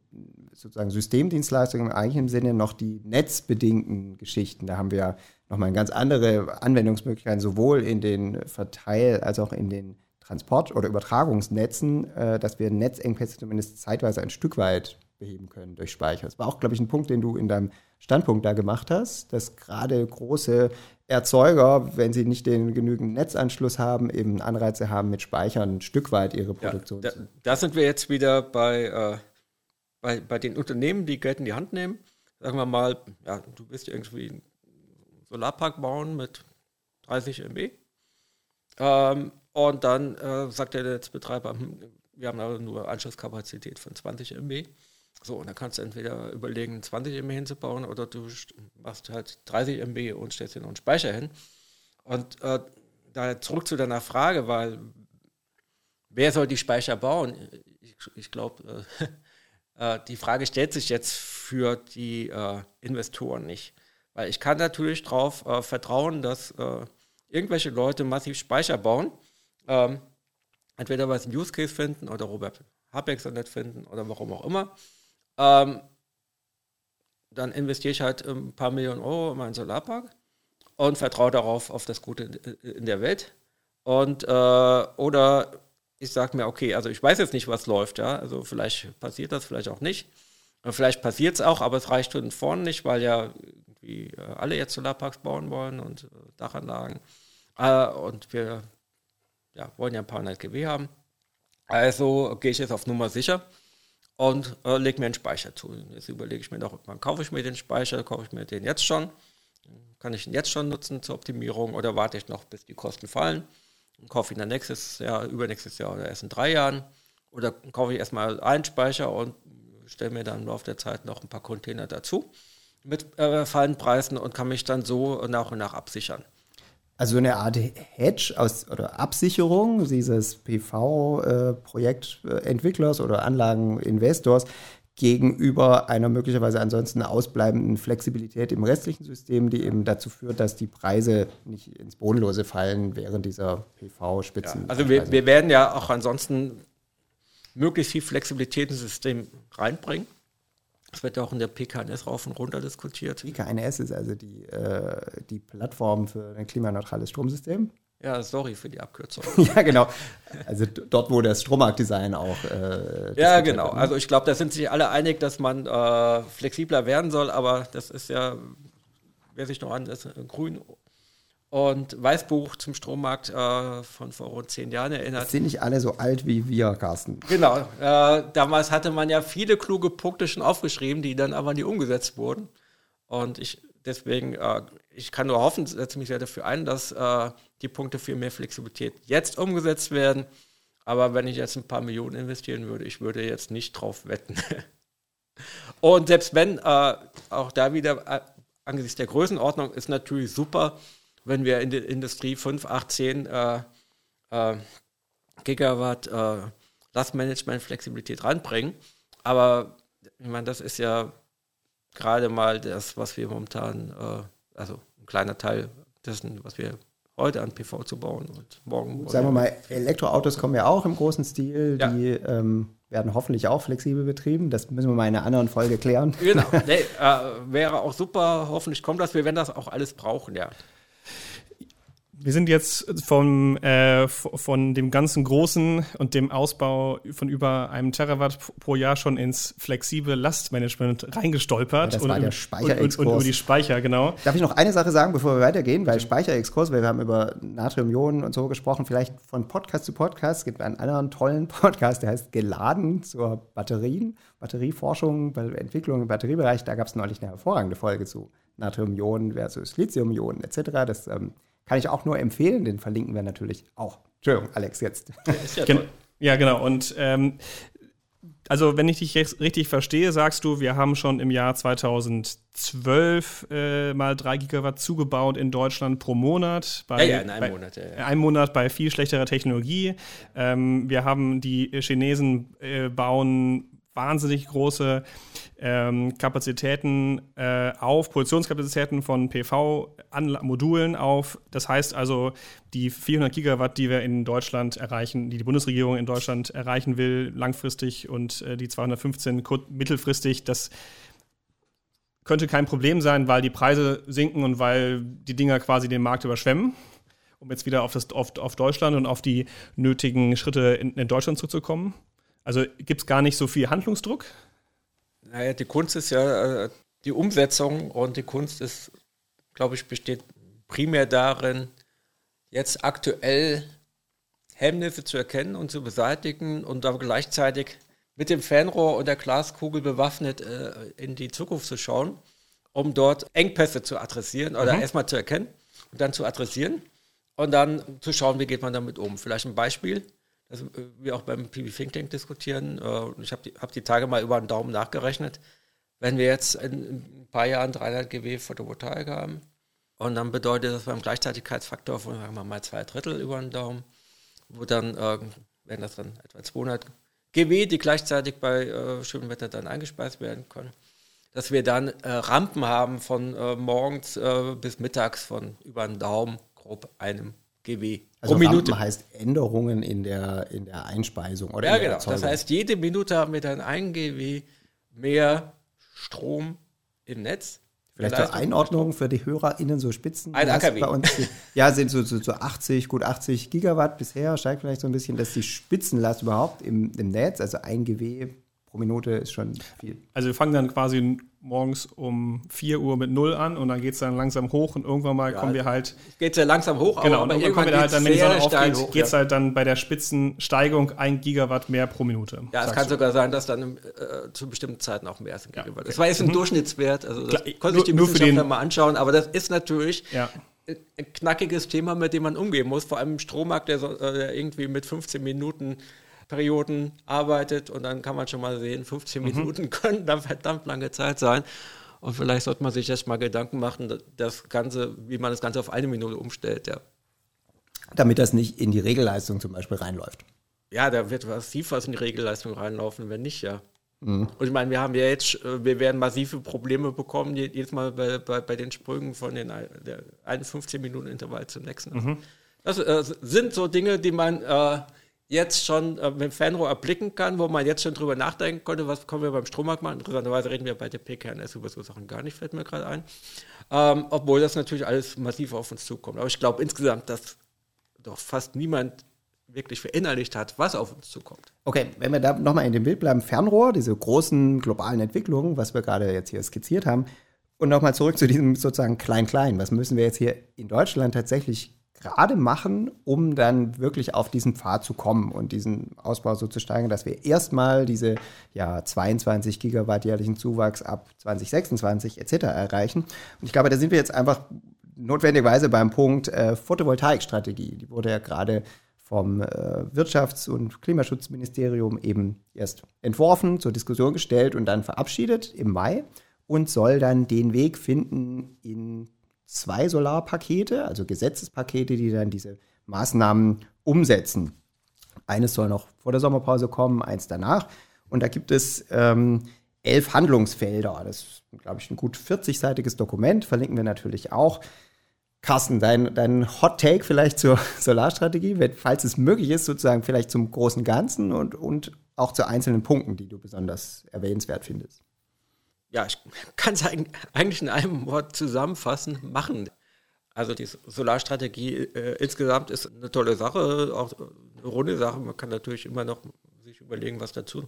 sozusagen Systemdienstleistungen im eigentlichen Sinne noch die netzbedingten Geschichten. Da haben wir ja nochmal ganz andere Anwendungsmöglichkeiten, sowohl in den Verteil- als auch in den Transport- oder Übertragungsnetzen, äh, dass wir Netzengpässe zumindest zeitweise ein Stück weit beheben können durch Speicher. Das war auch, glaube ich, ein Punkt, den du in deinem Standpunkt da gemacht hast, dass gerade große Erzeuger, wenn sie nicht den genügend Netzanschluss haben, eben Anreize haben, mit Speichern ein Stück weit ihre Produktion ja, da, zu. Da sind wir jetzt wieder bei, äh, bei, bei den Unternehmen, die Geld in die Hand nehmen. Sagen wir mal, ja, du willst irgendwie einen Solarpark bauen mit 30 MB. Ähm, und dann äh, sagt der Netzbetreiber, hm, wir haben aber nur Anschlusskapazität von 20 MB. So, und dann kannst du entweder überlegen, 20 MB hinzubauen oder du machst halt 30 MB und stellst dir noch einen Speicher hin. Und äh, da zurück zu deiner Frage, weil wer soll die Speicher bauen? Ich, ich glaube, äh, äh, die Frage stellt sich jetzt für die äh, Investoren nicht. Weil ich kann natürlich darauf äh, vertrauen, dass äh, irgendwelche Leute massiv Speicher bauen. Ähm, entweder weil sie einen Use Case finden oder Robert Habeck nett finden oder warum auch immer. Ähm, dann investiere ich halt ein paar Millionen Euro in meinen Solarpark und vertraue darauf, auf das Gute in der Welt. Und äh, oder ich sage mir, okay, also ich weiß jetzt nicht, was läuft, ja. Also vielleicht passiert das, vielleicht auch nicht. Vielleicht passiert es auch, aber es reicht von vorne nicht, weil ja irgendwie äh, alle jetzt Solarparks bauen wollen und äh, Dachanlagen. Äh, und wir ja, wollen ja ein paar NetGW haben. Also gehe ich jetzt auf Nummer sicher und äh, lege mir einen Speicher zu. Jetzt überlege ich mir noch, wann kaufe ich mir den Speicher, kaufe ich mir den jetzt schon? Kann ich ihn jetzt schon nutzen zur Optimierung oder warte ich noch, bis die Kosten fallen? Und kaufe ihn dann nächstes Jahr, übernächstes Jahr oder erst in drei Jahren? Oder kaufe ich erstmal einen Speicher und stelle mir dann im Laufe der Zeit noch ein paar Container dazu mit äh, fallenden Preisen und kann mich dann so nach und nach absichern. Also eine Art Hedge aus oder Absicherung dieses PV-Projektentwicklers äh, oder Anlageninvestors gegenüber einer möglicherweise ansonsten ausbleibenden Flexibilität im restlichen System, die eben dazu führt, dass die Preise nicht ins Bodenlose fallen während dieser PV-Spitzen. Ja, also wir, wir werden ja auch ansonsten möglichst viel Flexibilität ins System reinbringen. Das wird ja auch in der PKNS rauf und runter diskutiert. PKNS ist also die, äh, die Plattform für ein klimaneutrales Stromsystem. Ja, sorry für die Abkürzung. ja, genau. Also dort, wo das Strommarktdesign auch. Äh, ja, genau. Wird, ne? Also ich glaube, da sind sich alle einig, dass man äh, flexibler werden soll, aber das ist ja, wer sich noch an das Grün und Weißbuch zum Strommarkt äh, von vor rund zehn Jahren erinnert. Sind nicht alle so alt wie wir, Carsten. Genau. Äh, damals hatte man ja viele kluge Punkte schon aufgeschrieben, die dann aber nie umgesetzt wurden. Und ich deswegen, äh, ich kann nur hoffen, setze mich sehr dafür ein, dass äh, die Punkte für mehr Flexibilität jetzt umgesetzt werden. Aber wenn ich jetzt ein paar Millionen investieren würde, ich würde jetzt nicht drauf wetten. Und selbst wenn, äh, auch da wieder äh, angesichts der Größenordnung ist natürlich super, wenn wir in der Industrie 5, 8, 10 äh, äh, Gigawatt äh, Lastmanagement Flexibilität ranbringen. Aber ich meine, das ist ja gerade mal das, was wir momentan, äh, also ein kleiner Teil dessen, was wir heute an PV zu bauen und morgen. Sagen wir mal, Elektroautos kommen ja auch im großen Stil. Ja. Die ähm, werden hoffentlich auch flexibel betrieben. Das müssen wir mal in einer anderen Folge klären. Genau. Nee, äh, wäre auch super. Hoffentlich kommt das. Wir werden das auch alles brauchen, ja. Wir sind jetzt vom, äh, von dem ganzen Großen und dem Ausbau von über einem Terawatt pro Jahr schon ins flexible Lastmanagement reingestolpert. Ja, das war und, der Speicherexkurs. Und, und, über die Speicher, genau. Darf ich noch eine Sache sagen, bevor wir weitergehen? Weil Speicherexkurs, weil wir haben über Natriumionen und so gesprochen, vielleicht von Podcast zu Podcast. Es gibt einen anderen tollen Podcast, der heißt Geladen zur Batterien, Batterieforschung, Entwicklung im Batteriebereich. Da gab es neulich eine hervorragende Folge zu Natriumionen versus Lithiumionen etc. Das ähm, kann ich auch nur empfehlen, den verlinken wir natürlich auch. Entschuldigung, Alex, jetzt. Ja, Gen ja genau. Und ähm, also, wenn ich dich jetzt richtig verstehe, sagst du, wir haben schon im Jahr 2012 äh, mal drei Gigawatt zugebaut in Deutschland pro Monat. Bei, ja, ja, in einem bei, Monat. Ja, ja. Einem Monat bei viel schlechterer Technologie. Ähm, wir haben die Chinesen äh, bauen wahnsinnig große ähm, Kapazitäten äh, auf, Produktionskapazitäten von PV-Modulen auf. Das heißt also, die 400 Gigawatt, die wir in Deutschland erreichen, die die Bundesregierung in Deutschland erreichen will, langfristig und äh, die 215 mittelfristig, das könnte kein Problem sein, weil die Preise sinken und weil die Dinger quasi den Markt überschwemmen um jetzt wieder auf, das, auf, auf Deutschland und auf die nötigen Schritte in, in Deutschland zurückzukommen. Also gibt es gar nicht so viel Handlungsdruck? Naja, die Kunst ist ja äh, die Umsetzung und die Kunst ist, glaube ich, besteht primär darin, jetzt aktuell Hemmnisse zu erkennen und zu beseitigen und dann gleichzeitig mit dem Fernrohr und der Glaskugel bewaffnet äh, in die Zukunft zu schauen, um dort Engpässe zu adressieren oder mhm. erstmal zu erkennen und dann zu adressieren und dann zu schauen, wie geht man damit um. Vielleicht ein Beispiel das äh, wir auch beim PB Think Tank diskutieren. Äh, ich habe die, hab die Tage mal über den Daumen nachgerechnet. Wenn wir jetzt in ein paar Jahren 300 GW Photovoltaik haben, und dann bedeutet das beim Gleichzeitigkeitsfaktor von, sagen wir mal, zwei Drittel über den Daumen, wo dann, äh, werden das dann etwa 200 GW, die gleichzeitig bei äh, schönem Wetter dann eingespeist werden können, dass wir dann äh, Rampen haben von äh, morgens bis mittags von über den Daumen grob einem GW also pro Minute. Rampen heißt Änderungen in der, in der Einspeisung oder Ja, genau. Erzeugung. Das heißt, jede Minute haben wir dann ein GW mehr Strom im Netz. Vielleicht zur Einordnung für die HörerInnen so Spitzen. Ein AKW. Bei uns, ja, sind so, so, so 80, gut 80 Gigawatt bisher, steigt vielleicht so ein bisschen, dass die Spitzenlast überhaupt im, im Netz, also ein GW pro Minute ist schon viel. Also wir fangen dann quasi morgens um 4 Uhr mit 0 an und dann geht es dann langsam hoch und irgendwann mal ja, kommen wir halt. Geht es ja langsam hoch, genau, aber, irgendwann kommen wir halt dann, wenn die Sonne aufgeht, geht es ja. halt dann bei der Spitzensteigung 1 Gigawatt mehr pro Minute. Ja, es kann du. sogar sein, dass dann äh, zu bestimmten Zeiten auch mehr ist. Ja. Gigawatt. Das war jetzt ein mhm. Durchschnittswert, also das Klar, konnte sich die Wissenschaftler mal anschauen, aber das ist natürlich ja. ein knackiges Thema, mit dem man umgehen muss, vor allem im Strommarkt, der, so, äh, der irgendwie mit 15 Minuten Perioden arbeitet und dann kann man schon mal sehen, 15 mhm. Minuten können dann verdammt lange Zeit sein. Und vielleicht sollte man sich jetzt mal Gedanken machen, das Ganze, wie man das Ganze auf eine Minute umstellt, ja. Damit das nicht in die Regelleistung zum Beispiel reinläuft. Ja, da wird massiv was in die Regelleistung reinlaufen, wenn nicht, ja. Mhm. Und ich meine, wir haben ja jetzt, äh, wir werden massive Probleme bekommen, jedes Mal bei, bei, bei den Sprüngen von den der 15 Minuten Intervall zum nächsten. Mhm. Das äh, sind so Dinge, die man äh, jetzt schon äh, mit dem Fernrohr erblicken kann, wo man jetzt schon drüber nachdenken konnte, was können wir beim Strommarkt machen. Interessanterweise reden wir bei der PKNS über so Sachen gar nicht, fällt mir gerade ein. Ähm, obwohl das natürlich alles massiv auf uns zukommt. Aber ich glaube insgesamt, dass doch fast niemand wirklich verinnerlicht hat, was auf uns zukommt. Okay, wenn wir da nochmal in dem Bild bleiben, Fernrohr, diese großen globalen Entwicklungen, was wir gerade jetzt hier skizziert haben, und nochmal zurück zu diesem sozusagen Klein-Klein. Was müssen wir jetzt hier in Deutschland tatsächlich gerade machen, um dann wirklich auf diesen Pfad zu kommen und diesen Ausbau so zu steigern, dass wir erstmal diese ja, 22 Gigawatt jährlichen Zuwachs ab 2026 etc. erreichen. Und ich glaube, da sind wir jetzt einfach notwendigerweise beim Punkt äh, Photovoltaikstrategie. Die wurde ja gerade vom äh, Wirtschafts- und Klimaschutzministerium eben erst entworfen, zur Diskussion gestellt und dann verabschiedet im Mai und soll dann den Weg finden in zwei Solarpakete, also Gesetzespakete, die dann diese Maßnahmen umsetzen. Eines soll noch vor der Sommerpause kommen, eins danach. Und da gibt es ähm, elf Handlungsfelder. Das ist, glaube ich, ein gut 40-seitiges Dokument, verlinken wir natürlich auch. Carsten, dein, dein Hot Take vielleicht zur Solarstrategie, falls es möglich ist, sozusagen vielleicht zum großen Ganzen und, und auch zu einzelnen Punkten, die du besonders erwähnenswert findest. Ja, ich kann es eigentlich in einem Wort zusammenfassen, machen. Also die Solarstrategie äh, insgesamt ist eine tolle Sache, auch eine runde Sache. Man kann natürlich immer noch sich überlegen, was dazu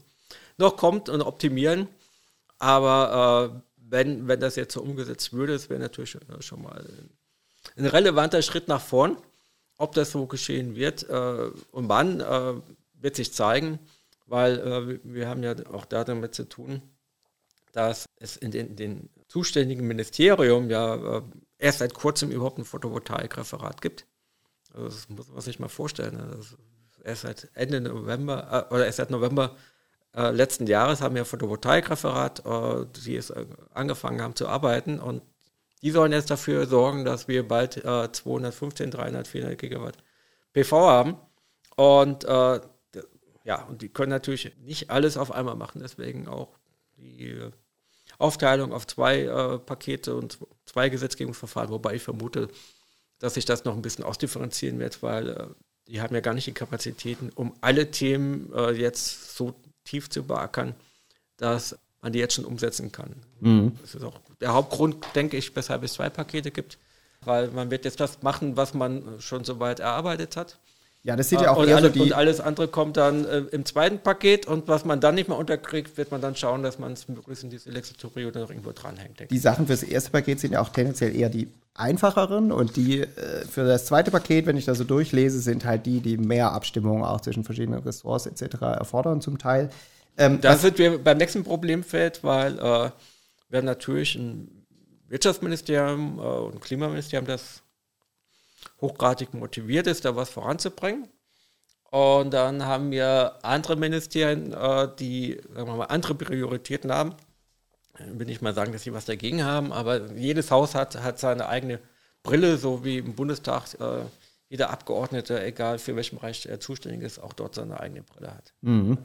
noch kommt und optimieren. Aber äh, wenn, wenn das jetzt so umgesetzt würde, das wäre natürlich schon mal ein relevanter Schritt nach vorn. Ob das so geschehen wird äh, und wann, äh, wird sich zeigen, weil äh, wir haben ja auch da damit zu tun, dass es in den, den zuständigen Ministerium ja äh, erst seit kurzem überhaupt ein Photovoltaikreferat gibt. Also das muss man sich mal vorstellen. Ne? erst seit Ende November äh, oder erst seit November äh, letzten Jahres haben wir ein Photovoltaikreferat, äh, die es äh, angefangen haben zu arbeiten und die sollen jetzt dafür sorgen, dass wir bald äh, 215, 300, 400 Gigawatt PV haben. Und äh, ja, und die können natürlich nicht alles auf einmal machen, deswegen auch die äh, Aufteilung auf zwei äh, Pakete und zwei Gesetzgebungsverfahren, wobei ich vermute, dass sich das noch ein bisschen ausdifferenzieren wird, weil äh, die haben ja gar nicht die Kapazitäten, um alle Themen äh, jetzt so tief zu beackern, dass man die jetzt schon umsetzen kann. Mhm. Das ist auch der Hauptgrund, denke ich, weshalb es zwei Pakete gibt, weil man wird jetzt das machen, was man schon soweit erarbeitet hat. Ja, das sieht ja auch und, alle, so und alles andere kommt dann äh, im zweiten Paket und was man dann nicht mehr unterkriegt, wird man dann schauen, dass man es möglichst in diese Legislatur oder noch irgendwo dranhängt. Die Sachen fürs erste Paket sind ja auch tendenziell eher die einfacheren und die äh, für das zweite Paket, wenn ich das so durchlese, sind halt die, die mehr Abstimmungen auch zwischen verschiedenen Ressorts etc. erfordern zum Teil. Ähm, da sind wir beim nächsten Problemfeld, weil äh, wir haben natürlich ein Wirtschaftsministerium äh, und ein Klimaministerium, das hochgradig motiviert ist, da was voranzubringen. Und dann haben wir andere Ministerien, äh, die mal, andere Prioritäten haben. Ich will nicht mal sagen, dass sie was dagegen haben, aber jedes Haus hat, hat seine eigene Brille, so wie im Bundestag äh, jeder Abgeordnete, egal für welchen Bereich er zuständig ist, auch dort seine eigene Brille hat. Mhm.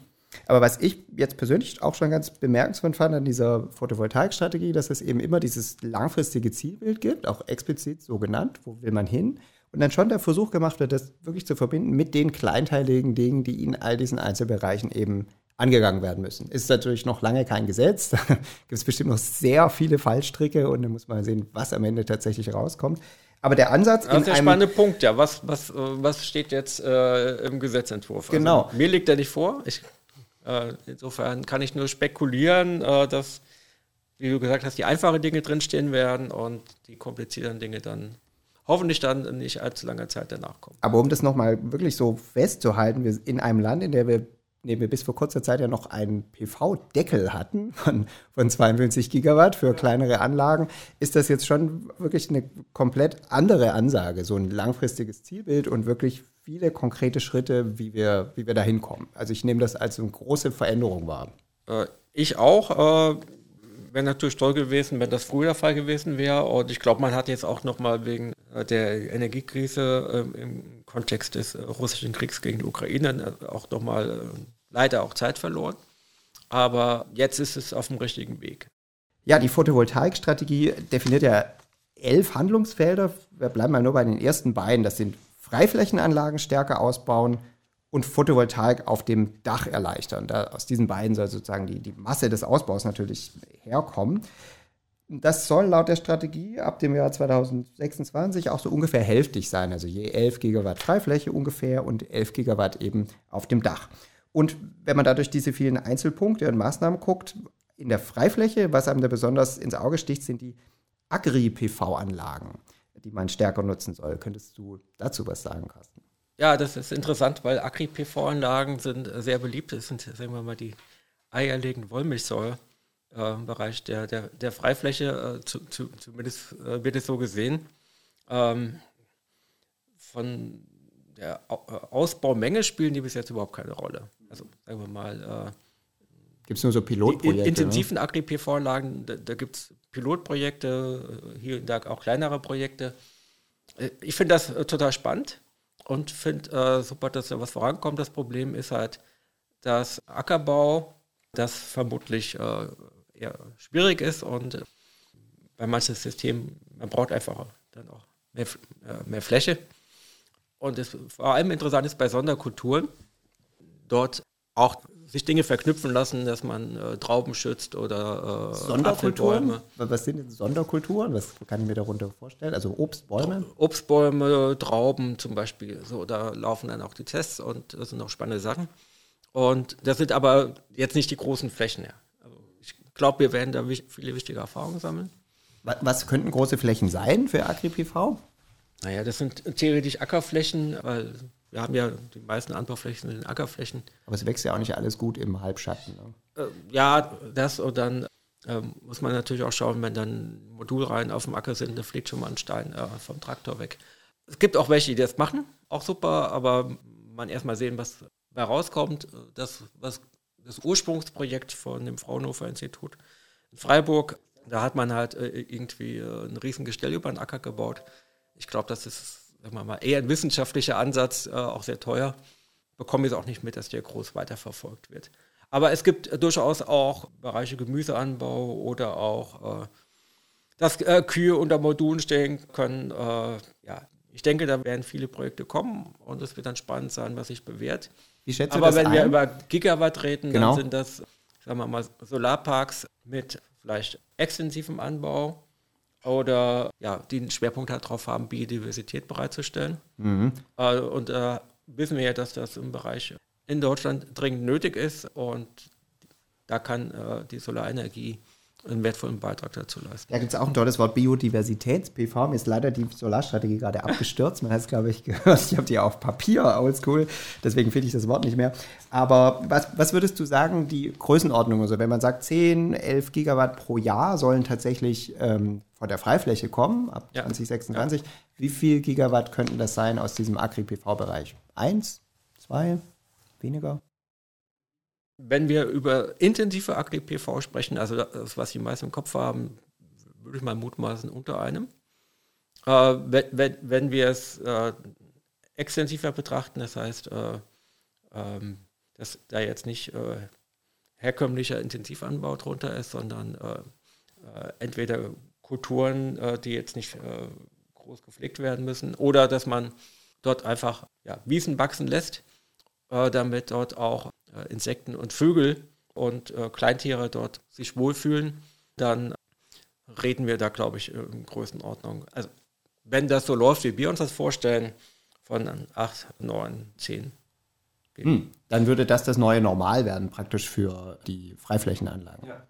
Aber was ich jetzt persönlich auch schon ganz bemerkenswert fand an dieser Photovoltaikstrategie, dass es eben immer dieses langfristige Zielbild gibt, auch explizit so genannt, wo will man hin? Und dann schon der Versuch gemacht wird, das wirklich zu verbinden mit den kleinteiligen Dingen, die in all diesen Einzelbereichen eben angegangen werden müssen. Ist natürlich noch lange kein Gesetz. Da gibt es bestimmt noch sehr viele Fallstricke und dann muss man sehen, was am Ende tatsächlich rauskommt. Aber der Ansatz. Das ist der spannende Punkt, ja. Was, was, was steht jetzt äh, im Gesetzentwurf? Also genau. Also, mir liegt der nicht vor. Ich insofern kann ich nur spekulieren, äh, dass, wie du gesagt hast, die einfachen Dinge drinstehen werden und die komplizierten Dinge dann hoffentlich dann nicht allzu lange Zeit danach kommen. Aber um das nochmal wirklich so festzuhalten, wir in einem Land, in dem wir, in wir bis vor kurzer Zeit ja noch einen PV-Deckel hatten von, von 52 Gigawatt für kleinere Anlagen, ist das jetzt schon wirklich eine komplett andere Ansage, so ein langfristiges Zielbild und wirklich viele konkrete Schritte, wie wir, wie wir da hinkommen. Also ich nehme das als eine große Veränderung wahr. Äh, ich auch. Äh, wäre natürlich toll gewesen, wenn das früher der Fall gewesen wäre. Und ich glaube, man hat jetzt auch nochmal wegen äh, der Energiekrise äh, im Kontext des äh, russischen Kriegs gegen die Ukraine äh, auch nochmal leider auch Zeit verloren. Aber jetzt ist es auf dem richtigen Weg. Ja, die Photovoltaikstrategie definiert ja elf Handlungsfelder. Wir bleiben mal nur bei den ersten beiden. Das sind Freiflächenanlagen stärker ausbauen und Photovoltaik auf dem Dach erleichtern. Da, aus diesen beiden soll sozusagen die, die Masse des Ausbaus natürlich herkommen. Das soll laut der Strategie ab dem Jahr 2026 auch so ungefähr hälftig sein, also je 11 Gigawatt Freifläche ungefähr und 11 Gigawatt eben auf dem Dach. Und wenn man da durch diese vielen Einzelpunkte und Maßnahmen guckt, in der Freifläche, was einem da besonders ins Auge sticht, sind die Agri-PV-Anlagen die man stärker nutzen soll. Könntest du dazu was sagen, Carsten? Ja, das ist interessant, weil Agri-PV-Anlagen sind sehr beliebt. Das sind, sagen wir mal, die eierlegenden Wollmilchsäure äh, im Bereich der, der, der Freifläche, äh, zu, zu, zumindest äh, wird es so gesehen. Ähm, von der Ausbaumenge spielen die bis jetzt überhaupt keine Rolle. Also sagen wir mal, Gibt es nur so Pilotprojekte? In intensiven ne? Agri-PV-Anlagen, da, da gibt es Pilotprojekte, äh, hier und da auch kleinere Projekte. Äh, ich finde das äh, total spannend und finde äh, super, dass da was vorankommt. Das Problem ist halt, dass Ackerbau, das vermutlich äh, eher schwierig ist und bei manchen Systemen, man braucht einfach dann auch mehr, mehr Fläche. Und es vor allem interessant ist bei Sonderkulturen, dort auch sich Dinge verknüpfen lassen, dass man äh, Trauben schützt oder äh, Sonderkulturen. Was sind denn Sonderkulturen? Was kann ich mir darunter vorstellen? Also Obstbäume? Obstbäume, Trauben zum Beispiel. So, da laufen dann auch die Tests und das sind auch spannende Sachen. Und das sind aber jetzt nicht die großen Flächen. Ja. Also ich glaube, wir werden da viele wichtige Erfahrungen sammeln. Was könnten große Flächen sein für AgriPV? Naja, das sind theoretisch Ackerflächen, weil wir haben ja die meisten Anbauflächen in den Ackerflächen. Aber es wächst ja auch nicht alles gut im Halbschatten. Ne? Äh, ja, das und dann äh, muss man natürlich auch schauen, wenn dann Modulreihen auf dem Acker sind, da fliegt schon mal ein Stein äh, vom Traktor weg. Es gibt auch welche, die das machen, auch super, aber man erstmal sehen, was da rauskommt. Das, was das Ursprungsprojekt von dem Fraunhofer Institut in Freiburg, da hat man halt äh, irgendwie äh, ein riesen Gestell über den Acker gebaut. Ich glaube, das ist sagen wir mal, eher ein wissenschaftlicher Ansatz, äh, auch sehr teuer. Bekomme ich auch nicht mit, dass der groß weiterverfolgt wird. Aber es gibt durchaus auch Bereiche Gemüseanbau oder auch, äh, dass äh, Kühe unter Modulen stehen können. Äh, ja, ich denke, da werden viele Projekte kommen und es wird dann spannend sein, was sich bewährt. Aber wenn ein? wir über Gigawatt reden, genau. dann sind das, sagen wir mal, Solarparks mit vielleicht extensivem Anbau oder ja, die einen Schwerpunkt darauf haben, Biodiversität bereitzustellen. Mhm. Äh, und da äh, wissen wir ja, dass das im Bereich in Deutschland dringend nötig ist und da kann äh, die Solarenergie einen wertvollen Beitrag dazu leisten. Da gibt es auch ein tolles Wort Biodiversitäts-PV. Mir ist leider die Solarstrategie gerade abgestürzt. Man hat es, glaube ich, gehört. Ich habe die auf Papier, oldschool. Deswegen finde ich das Wort nicht mehr. Aber was, was würdest du sagen, die Größenordnung? Also wenn man sagt, 10, 11 Gigawatt pro Jahr sollen tatsächlich ähm, von der Freifläche kommen, ab ja. 2026. Ja. Wie viel Gigawatt könnten das sein aus diesem Agri-PV-Bereich? Eins? Zwei? Weniger? Wenn wir über intensive Agri-PV sprechen, also das, was die meisten im Kopf haben, würde ich mal mutmaßen unter einem. Äh, wenn, wenn, wenn, wir es äh, extensiver betrachten, das heißt, äh, ähm, dass da jetzt nicht äh, herkömmlicher Intensivanbau drunter ist, sondern äh, äh, entweder Kulturen, die jetzt nicht groß gepflegt werden müssen, oder dass man dort einfach ja, Wiesen wachsen lässt, damit dort auch Insekten und Vögel und äh, Kleintiere dort sich wohlfühlen, dann reden wir da, glaube ich, in Größenordnung. Also wenn das so läuft, wie wir uns das vorstellen, von 8, 9, 10. Hm, dann würde das das neue Normal werden, praktisch für die Freiflächenanlagen. Ja.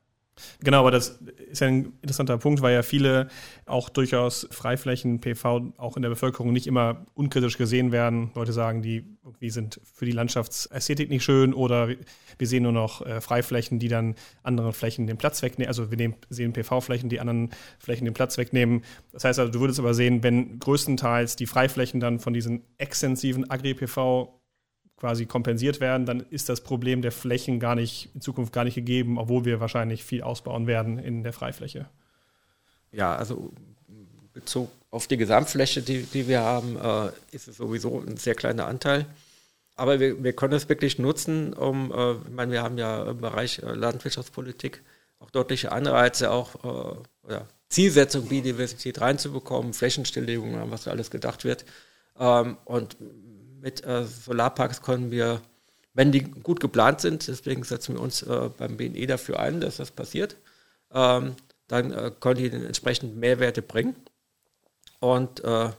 Genau, aber das ist ja ein interessanter Punkt, weil ja viele auch durchaus Freiflächen, PV auch in der Bevölkerung nicht immer unkritisch gesehen werden. Leute sagen, die irgendwie sind für die Landschaftsästhetik nicht schön oder wir sehen nur noch äh, Freiflächen, die dann anderen Flächen den Platz wegnehmen. Also wir nehmen, sehen PV-Flächen, die anderen Flächen den Platz wegnehmen. Das heißt also, du würdest aber sehen, wenn größtenteils die Freiflächen dann von diesen extensiven Agri-PV quasi kompensiert werden, dann ist das Problem der Flächen gar nicht in Zukunft gar nicht gegeben, obwohl wir wahrscheinlich viel ausbauen werden in der Freifläche. Ja, also bezogen auf die Gesamtfläche, die, die wir haben, äh, ist es sowieso ein sehr kleiner Anteil. Aber wir, wir können es wirklich nutzen, um, äh, ich meine, wir haben ja im Bereich äh, Landwirtschaftspolitik auch deutliche Anreize, auch äh, oder Zielsetzung, Biodiversität reinzubekommen, Flächenstilllegung, was da alles gedacht wird. Ähm, und mit äh, Solarparks können wir, wenn die gut geplant sind, deswegen setzen wir uns äh, beim BNE dafür ein, dass das passiert, ähm, dann äh, können die entsprechend Mehrwerte bringen. Und äh,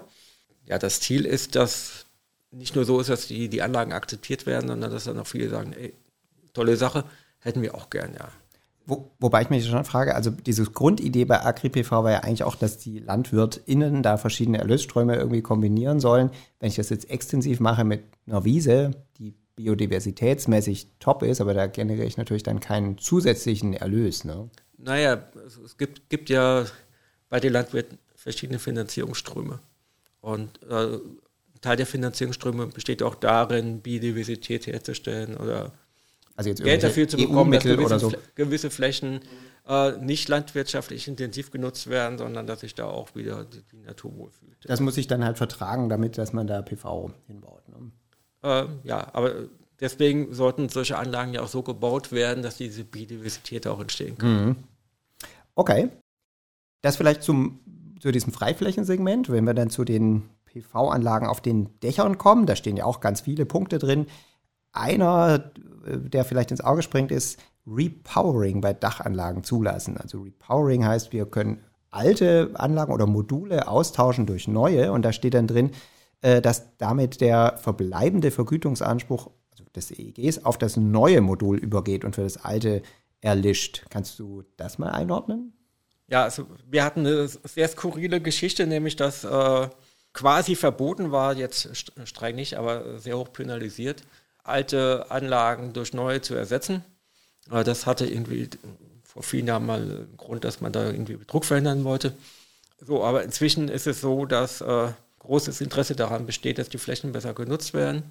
ja, das Ziel ist, dass nicht nur so ist, dass die, die Anlagen akzeptiert werden, sondern dass dann auch viele sagen, ey, tolle Sache, hätten wir auch gern, ja. Wo, wobei ich mich schon frage, also diese Grundidee bei AgriPV war ja eigentlich auch, dass die LandwirtInnen da verschiedene Erlösströme irgendwie kombinieren sollen. Wenn ich das jetzt extensiv mache mit einer Wiese, die biodiversitätsmäßig top ist, aber da generiere ich natürlich dann keinen zusätzlichen Erlös. Ne? Naja, es gibt, gibt ja bei den Landwirten verschiedene Finanzierungsströme. Und äh, Teil der Finanzierungsströme besteht auch darin, Biodiversität herzustellen oder also jetzt Geld dafür zu bekommen, dass gewisse, so. gewisse Flächen äh, nicht landwirtschaftlich intensiv genutzt werden, sondern dass sich da auch wieder die, die Natur wohlfühlt. Das muss ich dann halt vertragen, damit, dass man da PV hinbaut. Ne? Äh, ja, aber deswegen sollten solche Anlagen ja auch so gebaut werden, dass diese Biodiversität auch entstehen kann. Mhm. Okay. Das vielleicht zum, zu diesem Freiflächensegment, wenn wir dann zu den PV-Anlagen auf den Dächern kommen, da stehen ja auch ganz viele Punkte drin. Einer, äh, der vielleicht ins Auge springt, ist Repowering bei Dachanlagen zulassen. Also Repowering heißt, wir können alte Anlagen oder Module austauschen durch neue und da steht dann drin, äh, dass damit der verbleibende Vergütungsanspruch also des EEGs auf das neue Modul übergeht und für das alte erlischt. Kannst du das mal einordnen? Ja, also wir hatten eine sehr skurrile Geschichte, nämlich dass äh, quasi verboten war, jetzt streng nicht, aber sehr hoch penalisiert, alte Anlagen durch neue zu ersetzen. Das hatte irgendwie vor vielen Jahren mal einen Grund, dass man da irgendwie Druck verhindern wollte. So, aber inzwischen ist es so, dass äh, großes Interesse daran besteht, dass die Flächen besser genutzt werden.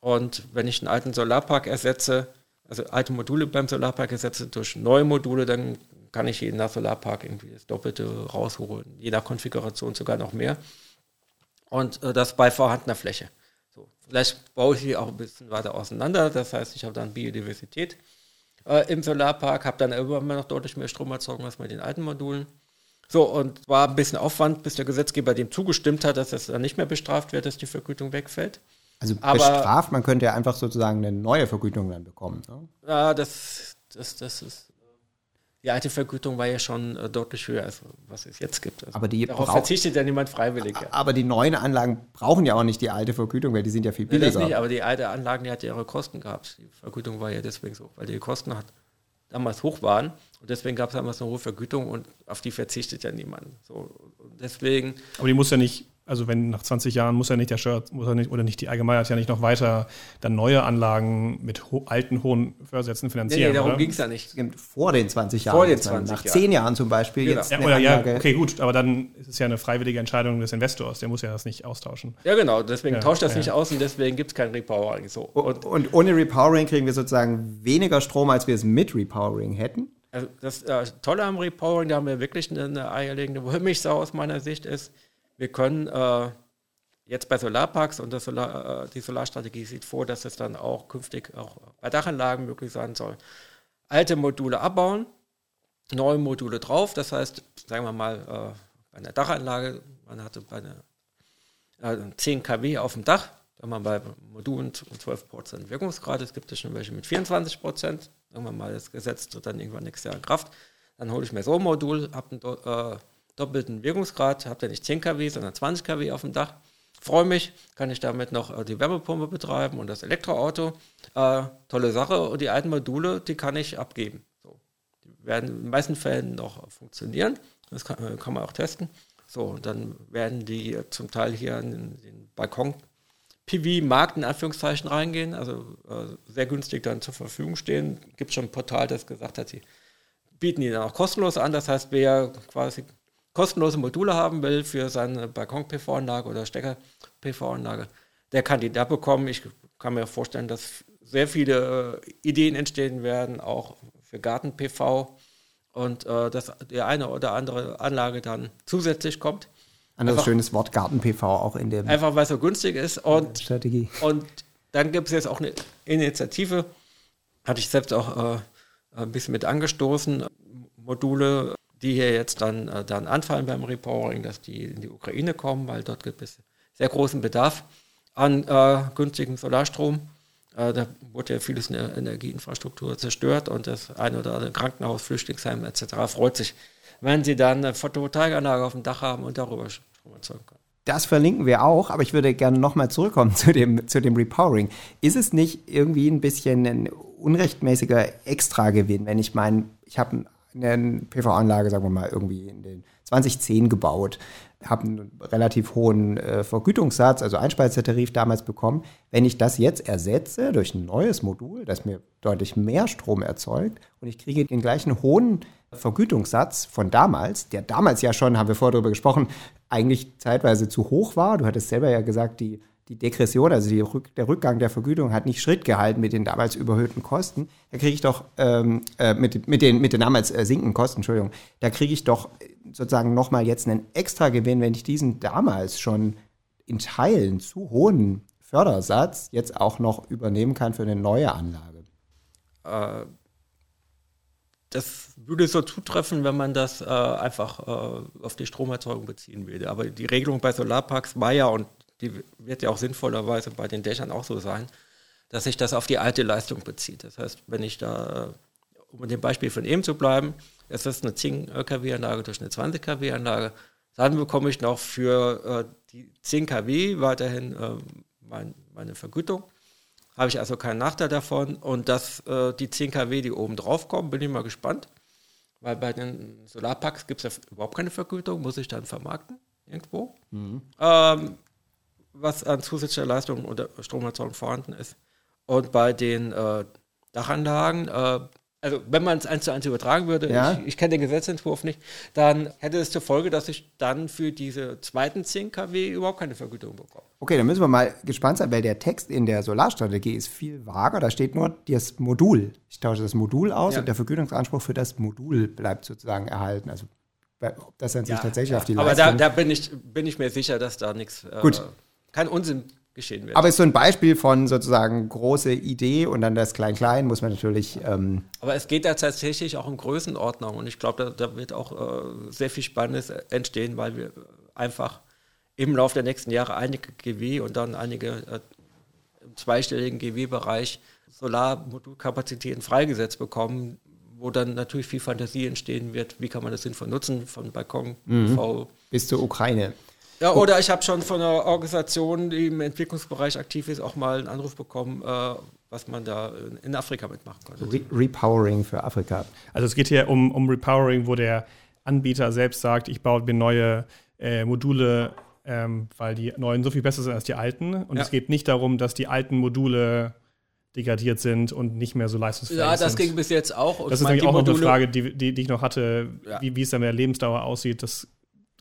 Und wenn ich einen alten Solarpark ersetze, also alte Module beim Solarpark ersetze durch neue Module, dann kann ich je nach Solarpark irgendwie das Doppelte rausholen, je nach Konfiguration sogar noch mehr. Und äh, das bei vorhandener Fläche. Vielleicht baue ich sie auch ein bisschen weiter auseinander, das heißt, ich habe dann Biodiversität äh, im Solarpark, habe dann immer noch deutlich mehr Strom erzeugt als mit den alten Modulen. So, und war ein bisschen Aufwand, bis der Gesetzgeber dem zugestimmt hat, dass das dann nicht mehr bestraft wird, dass die Vergütung wegfällt. Also Aber, bestraft, man könnte ja einfach sozusagen eine neue Vergütung dann bekommen. Ne? Ja, das, das, das ist. Die alte Vergütung war ja schon äh, deutlich höher, als was es jetzt gibt. Also aber die darauf verzichtet ja niemand freiwillig. Ja. Aber die neuen Anlagen brauchen ja auch nicht die alte Vergütung, weil die sind ja viel billiger. Ja, nicht, aber die alte Anlagen, die hat ja ihre Kosten gehabt. Die Vergütung war ja deswegen so, weil die Kosten hat, damals hoch waren. Und deswegen gab es damals eine hohe Vergütung und auf die verzichtet ja niemand. So, deswegen. Aber die muss ja nicht also wenn nach 20 Jahren muss ja nicht der Steuer, muss er nicht, oder nicht die Allgemeinheit ja nicht noch weiter dann neue Anlagen mit ho alten hohen Fördersätzen finanzieren. Nee, nee darum ging es ja nicht. Vor den 20 Jahren. Vor den 20 Nach 10 Jahren zum Beispiel genau. jetzt ja, oder, ja, okay, gut, aber dann ist es ja eine freiwillige Entscheidung des Investors, der muss ja das nicht austauschen. Ja, genau, deswegen ja, tauscht das ja. nicht aus und deswegen gibt es kein Repowering. So. Und, und, ohne Repowering kriegen wir sozusagen weniger Strom, als wir es mit Repowering hätten. Also das äh, Tolle am Repowering, da haben wir wirklich eine, eine eierlegende Wollmilchsau aus meiner Sicht ist, wir können äh, jetzt bei Solarparks und Solar, äh, die Solarstrategie sieht vor, dass es dann auch künftig auch bei Dachanlagen möglich sein soll. Alte Module abbauen, neue Module drauf. Das heißt, sagen wir mal, äh, bei einer Dachanlage, man hatte bei einer äh, 10 kW auf dem Dach, wenn man bei Modulen 12 Prozent Wirkungsgrad, es gibt ja schon welche mit 24 Prozent, sagen wir mal, das Gesetz tritt dann irgendwann nächstes Jahr in Kraft, dann hole ich mir so ein Modul, habe einen äh, doppelten Wirkungsgrad, habe dann nicht 10 kW, sondern 20 kW auf dem Dach freue mich, kann ich damit noch äh, die Wärmepumpe betreiben und das Elektroauto. Äh, tolle Sache. Und die alten Module, die kann ich abgeben. So. Die werden in den meisten Fällen noch funktionieren. Das kann, äh, kann man auch testen. So, und dann werden die zum Teil hier in den Balkon PV-Markt in Anführungszeichen reingehen, also äh, sehr günstig dann zur Verfügung stehen. Gibt schon ein Portal, das gesagt hat, sie bieten die dann auch kostenlos an. Das heißt, wer quasi kostenlose Module haben will für seine Balkon-PV-Anlage oder Stecker-PV-Anlage, der kann die da bekommen. Ich kann mir vorstellen, dass sehr viele äh, Ideen entstehen werden, auch für Garten-PV und äh, dass die eine oder andere Anlage dann zusätzlich kommt. Anderes einfach, schönes Wort Garten-PV auch in der Einfach weil es so günstig ist und, Strategie. Und dann gibt es jetzt auch eine Initiative, hatte ich selbst auch äh, ein bisschen mit angestoßen, Module die hier jetzt dann, äh, dann anfallen beim Repowering, dass die in die Ukraine kommen, weil dort gibt es sehr großen Bedarf an äh, günstigem Solarstrom. Äh, da wurde ja vieles in der Energieinfrastruktur zerstört und das eine oder andere Krankenhaus, Flüchtlingsheim etc. freut sich, wenn sie dann eine Photovoltaikanlage auf dem Dach haben und darüber Strom erzeugen können. Das verlinken wir auch, aber ich würde gerne nochmal zurückkommen zu dem, zu dem Repowering. Ist es nicht irgendwie ein bisschen ein unrechtmäßiger Extragewinn, wenn ich meine, ich habe eine PV-Anlage, sagen wir mal, irgendwie in den 2010 gebaut, habe einen relativ hohen äh, Vergütungssatz, also Einspeisetarif damals bekommen. Wenn ich das jetzt ersetze durch ein neues Modul, das mir deutlich mehr Strom erzeugt und ich kriege den gleichen hohen Vergütungssatz von damals, der damals ja schon, haben wir vorher darüber gesprochen, eigentlich zeitweise zu hoch war. Du hattest selber ja gesagt, die die Degression, also Rück, der Rückgang der Vergütung hat nicht Schritt gehalten mit den damals überhöhten Kosten. Da kriege ich doch ähm, äh, mit, mit, den, mit den damals äh, sinkenden Kosten, Entschuldigung, da kriege ich doch sozusagen nochmal jetzt einen extra Gewinn, wenn ich diesen damals schon in Teilen zu hohen Fördersatz jetzt auch noch übernehmen kann für eine neue Anlage. Äh, das würde so zutreffen, wenn man das äh, einfach äh, auf die Stromerzeugung beziehen würde. Aber die Regelung bei Solarparks war ja, und die wird ja auch sinnvollerweise bei den Dächern auch so sein, dass sich das auf die alte Leistung bezieht. Das heißt, wenn ich da, um in dem Beispiel von eben zu bleiben, es ist eine 10 kW-Anlage durch eine 20 kW-Anlage, dann bekomme ich noch für äh, die 10 kW weiterhin äh, mein, meine Vergütung. Habe ich also keinen Nachteil davon. Und dass äh, die 10 kW, die oben drauf kommen, bin ich mal gespannt. Weil bei den Solarparks gibt es ja überhaupt keine Vergütung, muss ich dann vermarkten irgendwo. Mhm. Ähm, was an zusätzlicher Leistung oder Stromerzeugung vorhanden ist. Und bei den äh, Dachanlagen, äh, also wenn man es eins zu eins übertragen würde, ja. ich, ich kenne den Gesetzentwurf nicht, dann hätte es zur Folge, dass ich dann für diese zweiten 10 kW überhaupt keine Vergütung bekomme. Okay, dann müssen wir mal gespannt sein, weil der Text in der Solarstrategie ist viel vager. Da steht nur das Modul. Ich tausche das Modul aus ja. und der Vergütungsanspruch für das Modul bleibt sozusagen erhalten. Also ob das dann sich ja, tatsächlich auf die Leistung... Aber da, da, bin, ich, bin ich mir sicher, dass da nichts... Äh, kein Unsinn geschehen wird. Aber es ist so ein Beispiel von sozusagen große Idee und dann das Klein-Klein muss man natürlich. Ähm Aber es geht da tatsächlich auch um Größenordnung und ich glaube, da, da, wird auch äh, sehr viel Spannendes entstehen, weil wir einfach im Laufe der nächsten Jahre einige GW und dann einige äh, im zweistelligen GW-Bereich Solarmodulkapazitäten freigesetzt bekommen, wo dann natürlich viel Fantasie entstehen wird, wie kann man das sinnvoll nutzen, von Balkon, mhm. V. Bis zur Ukraine. Ja, oder ich habe schon von einer Organisation, die im Entwicklungsbereich aktiv ist, auch mal einen Anruf bekommen, äh, was man da in Afrika mitmachen kann. Re Repowering für Afrika. Also es geht hier um, um Repowering, wo der Anbieter selbst sagt, ich baue mir neue äh, Module, ähm, weil die neuen so viel besser sind als die alten. Und ja. es geht nicht darum, dass die alten Module degradiert sind und nicht mehr so leistungsfähig sind. Ja, das sind. ging bis jetzt auch. Und das ist eigentlich auch noch eine Frage, die, die, die ich noch hatte, ja. wie, wie es dann mit der Lebensdauer aussieht. Das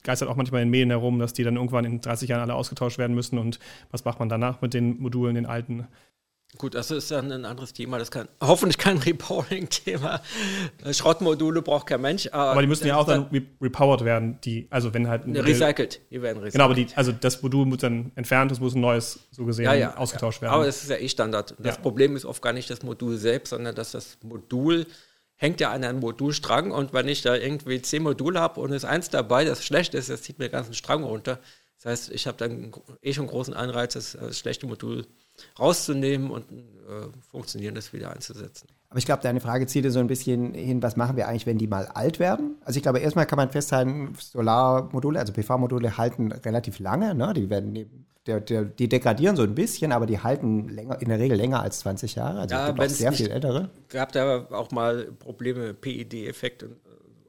geistert auch manchmal in Medien herum, dass die dann irgendwann in 30 Jahren alle ausgetauscht werden müssen. Und was macht man danach mit den Modulen, den alten? Gut, das ist dann ein anderes Thema. Das kann hoffentlich kein Reporting-Thema. Schrottmodule braucht kein Mensch. Aber, aber die müssen ja auch dann repowered werden. Die, also wenn halt recycelt. Die werden recycelt. Genau, aber die, also das Modul muss dann entfernt, es muss ein neues so gesehen ja, ja, ausgetauscht ja. werden. Aber das ist ja eh Standard. Das Problem ist oft gar nicht das Modul selbst, sondern dass das Modul hängt ja an einem Modulstrang und wenn ich da irgendwie zehn Module habe und ist eins dabei, das schlecht ist, das zieht mir den ganzen Strang runter. Das heißt, ich habe dann eh schon großen Anreiz, das, das schlechte Modul rauszunehmen und äh, funktionierendes wieder einzusetzen. Aber ich glaube, deine Frage zielt so ein bisschen hin, was machen wir eigentlich, wenn die mal alt werden? Also ich glaube, erstmal kann man festhalten, Solarmodule, also PV-Module halten relativ lange. Ne? Die werden der, der, die degradieren so ein bisschen, aber die halten länger, in der Regel länger als 20 Jahre. Also ja, es sehr viel ältere. Gab da auch mal Probleme, PED-Effekt und,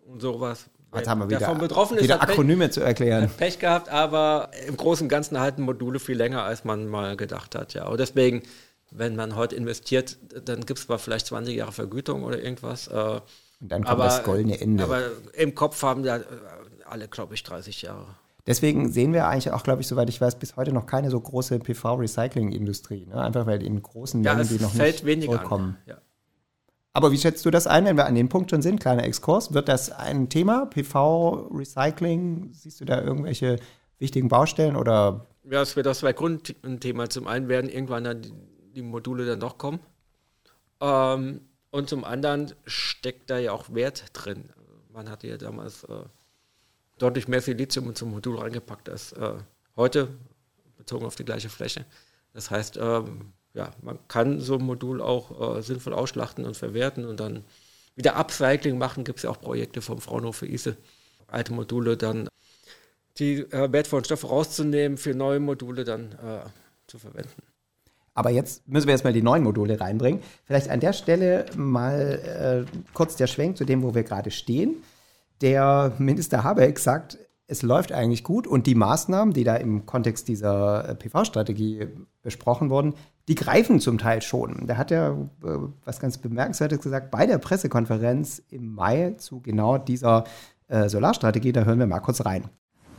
und sowas. Jetzt haben wir wieder, davon betroffen ist, wieder Akronyme Pech, zu erklären. Pech gehabt, aber im Großen und Ganzen halten Module viel länger, als man mal gedacht hat. Ja. Und deswegen wenn man heute investiert, dann gibt es zwar vielleicht 20 Jahre Vergütung oder irgendwas. Äh, und dann kommt aber, das goldene Ende. Aber im Kopf haben ja alle, glaube ich, 30 Jahre. Deswegen sehen wir eigentlich auch, glaube ich, soweit ich weiß, bis heute noch keine so große PV-Recycling-Industrie. Ne? Einfach weil in großen Mengen ja, die noch nicht vollkommen. Ja. Aber wie schätzt du das ein, wenn wir an dem Punkt schon sind? Kleiner Exkurs. Wird das ein Thema? PV-Recycling? Siehst du da irgendwelche wichtigen Baustellen oder? Ja, es wird aus zwei Gründen ein Thema. Zum einen werden irgendwann dann die Module dann doch kommen. Ähm, und zum anderen steckt da ja auch Wert drin. Man hatte ja damals äh, deutlich mehr Silizium zum Modul reingepackt als äh, heute, bezogen auf die gleiche Fläche. Das heißt, ähm, ja, man kann so ein Modul auch äh, sinnvoll ausschlachten und verwerten und dann wieder Upcycling machen. Gibt es ja auch Projekte vom Fraunhofer ISE, alte Module dann die äh, wertvollen Stoffe rauszunehmen, für neue Module dann äh, zu verwenden. Aber jetzt müssen wir jetzt mal die neuen Module reinbringen. Vielleicht an der Stelle mal äh, kurz der Schwenk zu dem, wo wir gerade stehen. Der Minister Habeck sagt, es läuft eigentlich gut und die Maßnahmen, die da im Kontext dieser äh, PV-Strategie besprochen wurden, die greifen zum Teil schon. Da hat er äh, was ganz Bemerkenswertes gesagt bei der Pressekonferenz im Mai zu genau dieser äh, Solarstrategie. Da hören wir mal kurz rein.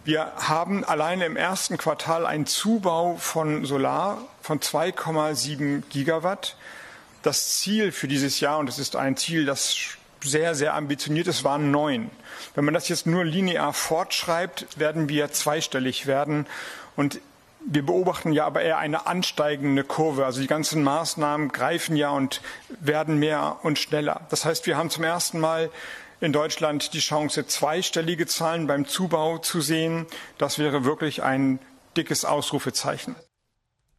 Wir haben alleine im ersten Quartal einen Zubau von Solar von 2,7 Gigawatt. Das Ziel für dieses Jahr, und das ist ein Ziel, das sehr, sehr ambitioniert ist, waren neun. Wenn man das jetzt nur linear fortschreibt, werden wir zweistellig werden. Und wir beobachten ja aber eher eine ansteigende Kurve. Also die ganzen Maßnahmen greifen ja und werden mehr und schneller. Das heißt, wir haben zum ersten Mal in Deutschland die Chance, zweistellige Zahlen beim Zubau zu sehen. Das wäre wirklich ein dickes Ausrufezeichen.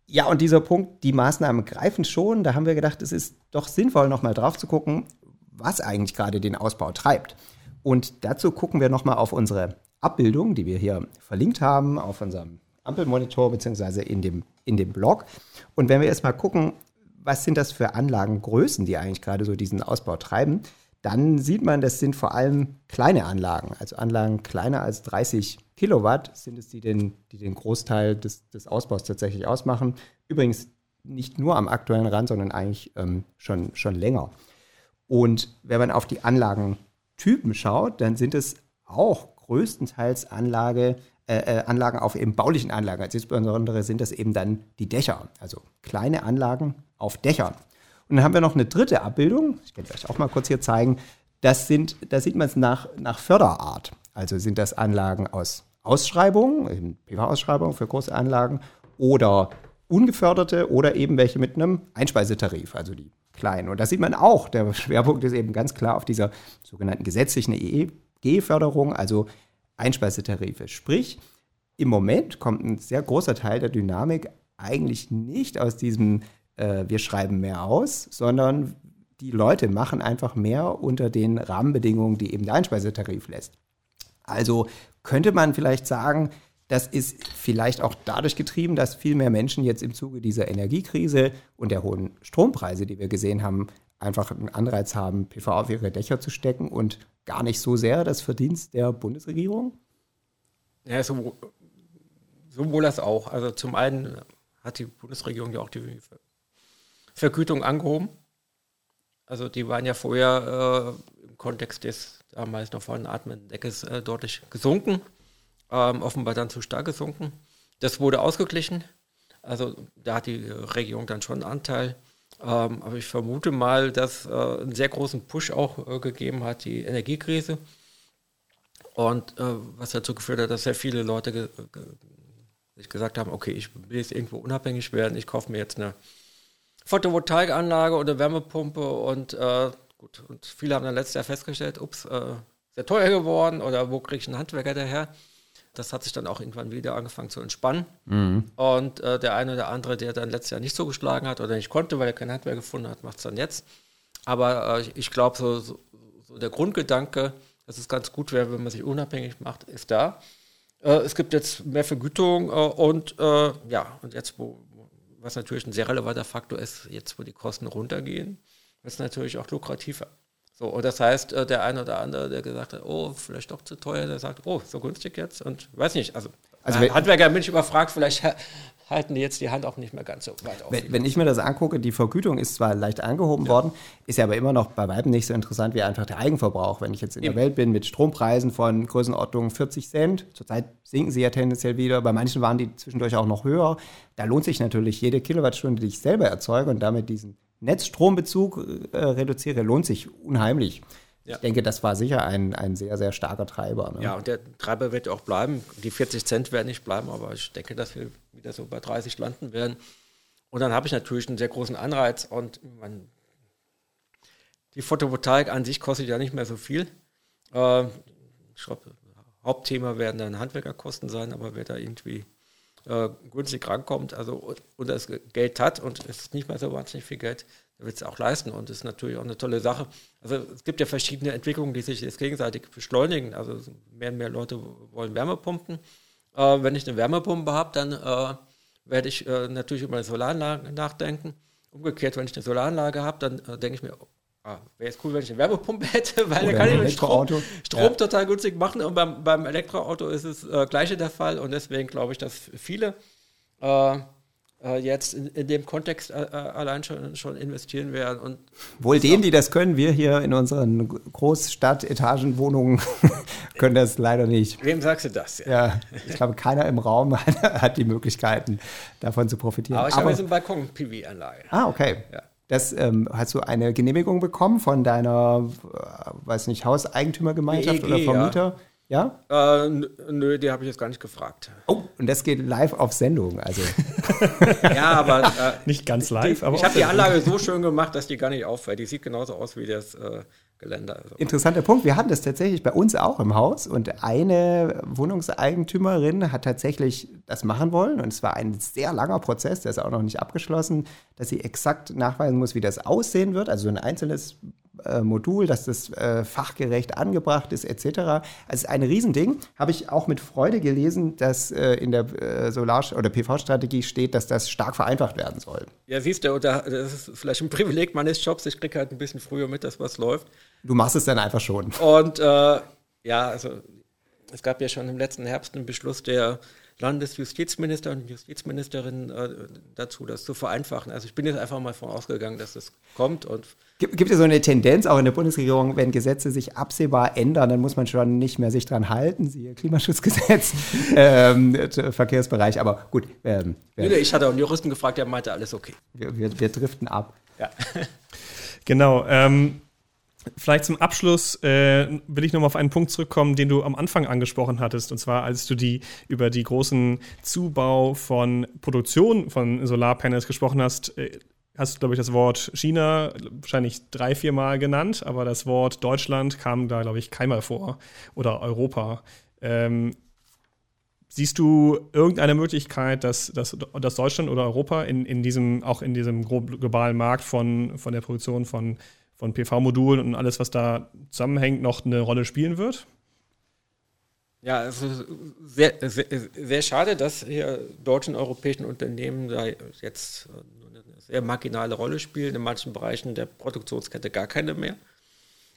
Ja, und dieser Punkt, die Maßnahmen greifen schon. Da haben wir gedacht, es ist doch sinnvoll, nochmal drauf zu gucken, was eigentlich gerade den Ausbau treibt. Und dazu gucken wir nochmal auf unsere Abbildung, die wir hier verlinkt haben, auf unserem Ampelmonitor beziehungsweise in dem, in dem Blog. Und wenn wir erstmal gucken, was sind das für Anlagengrößen, die eigentlich gerade so diesen Ausbau treiben, dann sieht man, das sind vor allem kleine Anlagen, also Anlagen kleiner als 30 Kilowatt sind es, die den, die den Großteil des, des Ausbaus tatsächlich ausmachen. Übrigens nicht nur am aktuellen Rand, sondern eigentlich ähm, schon, schon länger. Und wenn man auf die Anlagentypen schaut, dann sind es auch größtenteils Anlage, äh, äh, Anlagen auf eben baulichen Anlagen. Also insbesondere sind das eben dann die Dächer, also kleine Anlagen auf Dächern. Und dann haben wir noch eine dritte Abbildung, ich kann euch auch mal kurz hier zeigen. Das sind, da sieht man es nach, nach Förderart. Also sind das Anlagen aus Ausschreibungen, PV-Ausschreibungen für große Anlagen oder ungeförderte oder eben welche mit einem Einspeisetarif, also die kleinen. Und da sieht man auch, der Schwerpunkt ist eben ganz klar auf dieser sogenannten gesetzlichen EEG-Förderung, also Einspeisetarife. Sprich, im Moment kommt ein sehr großer Teil der Dynamik eigentlich nicht aus diesem äh, wir schreiben mehr aus, sondern die Leute machen einfach mehr unter den Rahmenbedingungen, die eben der Einspeisetarif lässt. Also könnte man vielleicht sagen, das ist vielleicht auch dadurch getrieben, dass viel mehr Menschen jetzt im Zuge dieser Energiekrise und der hohen Strompreise, die wir gesehen haben, einfach einen Anreiz haben, PV auf ihre Dächer zu stecken und gar nicht so sehr das Verdienst der Bundesregierung? Ja, so, sowohl das auch. Also zum einen hat die Bundesregierung ja auch die Vergütung angehoben. Also die waren ja vorher äh, im Kontext des damals noch vorhandenen Atmendeckes äh, deutlich gesunken, ähm, offenbar dann zu stark gesunken. Das wurde ausgeglichen. Also da hat die Regierung dann schon einen Anteil. Ähm, aber ich vermute mal, dass äh, einen sehr großen Push auch äh, gegeben hat, die Energiekrise. Und äh, was dazu geführt hat, dass sehr viele Leute ge ge sich gesagt haben, okay, ich will jetzt irgendwo unabhängig werden, ich kaufe mir jetzt eine Photovoltaikanlage oder Wärmepumpe und äh, gut, und viele haben dann letztes Jahr festgestellt, ups, äh, sehr teuer geworden oder wo kriege ich einen Handwerker daher? Das hat sich dann auch irgendwann wieder angefangen zu entspannen. Mhm. Und äh, der eine oder andere, der dann letztes Jahr nicht so geschlagen hat oder nicht konnte, weil er keinen Handwerker gefunden hat, macht es dann jetzt. Aber äh, ich glaube, so, so, so, der Grundgedanke, dass es ganz gut wäre, wenn man sich unabhängig macht, ist da. Äh, es gibt jetzt mehr Vergütung äh, und äh, ja, und jetzt, wo, was natürlich ein sehr relevanter Faktor ist, jetzt wo die Kosten runtergehen, ist natürlich auch lukrativer. So, und das heißt, äh, der eine oder andere, der gesagt hat, oh, vielleicht doch zu teuer, der sagt, oh, so günstig jetzt und weiß nicht, also, also Handwerker bin ich überfragt, vielleicht halten die jetzt die Hand auch nicht mehr ganz so weit auf. Wenn, wenn ich mir das angucke, die Vergütung ist zwar leicht angehoben ja. worden, ist ja aber immer noch bei weitem nicht so interessant wie einfach der Eigenverbrauch. Wenn ich jetzt in Eben. der Welt bin mit Strompreisen von Größenordnung 40 Cent, zurzeit sinken sie ja tendenziell wieder, bei manchen waren die zwischendurch auch noch höher, da lohnt sich natürlich jede Kilowattstunde, die ich selber erzeuge und damit diesen Netzstrombezug äh, reduziere, lohnt sich unheimlich. Ja. Ich denke, das war sicher ein, ein sehr, sehr starker Treiber. Ne? Ja, und der Treiber wird auch bleiben. Die 40 Cent werden nicht bleiben, aber ich denke, dass wir wieder so bei 30 landen werden. Und dann habe ich natürlich einen sehr großen Anreiz und man, die Photovoltaik an sich kostet ja nicht mehr so viel. Äh, ich glaube, Hauptthema werden dann Handwerkerkosten sein, aber wer da irgendwie äh, günstig rankommt also, und das Geld hat und es ist nicht mehr so wahnsinnig viel Geld, wird es auch leisten und das ist natürlich auch eine tolle Sache. Also es gibt ja verschiedene Entwicklungen, die sich jetzt gegenseitig beschleunigen. Also mehr und mehr Leute wollen Wärmepumpen. Äh, wenn ich eine Wärmepumpe habe, dann äh, werde ich äh, natürlich über eine Solaranlage nachdenken. Umgekehrt, wenn ich eine Solaranlage habe, dann äh, denke ich mir, ah, wäre es cool, wenn ich eine Wärmepumpe hätte, weil dann kann ich den Strom, Strom ja. total günstig machen. Und beim, beim Elektroauto ist es äh, gleiche der Fall. Und deswegen glaube ich, dass viele äh, äh, jetzt in, in, dem Kontext äh, äh, allein schon, schon investieren werden. Und Wohl denen, die das können, wir hier in unseren Großstadt-Etagenwohnungen können das leider nicht. Wem sagst du das? Ja, ja ich glaube, keiner im Raum hat die Möglichkeiten, davon zu profitieren. Aber ich habe jetzt eine Balkon-PV-Anlage. Ah, okay. Ja. Das, ähm, hast du eine Genehmigung bekommen von deiner, äh, weiß nicht, Hauseigentümergemeinschaft EEG, oder Vermieter? Ja. Ja? Äh, nö, die habe ich jetzt gar nicht gefragt. Oh, und das geht live auf Sendung, also. ja, aber. Äh, nicht ganz live, die, aber. Ich habe die Anlage so schön gemacht, dass die gar nicht auffällt. Die sieht genauso aus wie das äh, Geländer. Also Interessanter Punkt. Wir hatten das tatsächlich bei uns auch im Haus und eine Wohnungseigentümerin hat tatsächlich das machen wollen und es war ein sehr langer Prozess, der ist auch noch nicht abgeschlossen, dass sie exakt nachweisen muss, wie das aussehen wird, also ein einzelnes Modul, dass das äh, fachgerecht angebracht ist, etc. Also es ist ein Riesending. Habe ich auch mit Freude gelesen, dass äh, in der äh, Solar- oder PV-Strategie steht, dass das stark vereinfacht werden soll. Ja, siehst du, das ist vielleicht ein Privileg meines Jobs. Ich kriege halt ein bisschen früher mit, dass was läuft. Du machst es dann einfach schon. Und äh, ja, also es gab ja schon im letzten Herbst einen Beschluss der Landesjustizminister und Justizministerin äh, dazu, das zu vereinfachen. Also ich bin jetzt einfach mal davon ausgegangen, dass das kommt. Und gibt, es so eine Tendenz auch in der Bundesregierung, wenn Gesetze sich absehbar ändern, dann muss man schon nicht mehr sich dran halten, siehe Klimaschutzgesetz, ähm, Verkehrsbereich, aber gut. Ähm, nee, ich hatte auch einen Juristen gefragt, der meinte, alles okay. Wir, wir, wir driften ab. Ja. genau. Ähm, Vielleicht zum Abschluss äh, will ich nochmal auf einen Punkt zurückkommen, den du am Anfang angesprochen hattest. Und zwar, als du die über die großen Zubau von Produktion von Solarpanels gesprochen hast, äh, hast du, glaube ich, das Wort China wahrscheinlich drei, vier Mal genannt, aber das Wort Deutschland kam da, glaube ich, keinmal vor. Oder Europa. Ähm, siehst du irgendeine Möglichkeit, dass, dass, dass Deutschland oder Europa in, in diesem, auch in diesem globalen Markt von, von der Produktion von von PV-Modulen und alles, was da zusammenhängt, noch eine Rolle spielen wird? Ja, also sehr, sehr, sehr schade, dass hier deutschen europäischen Unternehmen da jetzt sehr marginale Rolle spielen, in manchen Bereichen der Produktionskette gar keine mehr.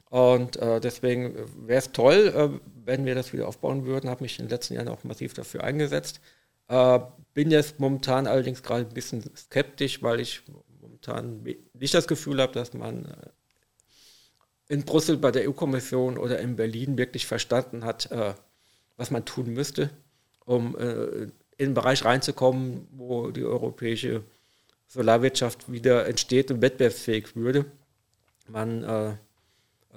Und äh, deswegen wäre es toll, äh, wenn wir das wieder aufbauen würden. Habe mich in den letzten Jahren auch massiv dafür eingesetzt. Äh, bin jetzt momentan allerdings gerade ein bisschen skeptisch, weil ich momentan nicht das Gefühl habe, dass man äh, in Brüssel bei der EU-Kommission oder in Berlin wirklich verstanden hat, äh, was man tun müsste, um äh, in den Bereich reinzukommen, wo die europäische Solarwirtschaft wieder entsteht und wettbewerbsfähig würde. Man äh,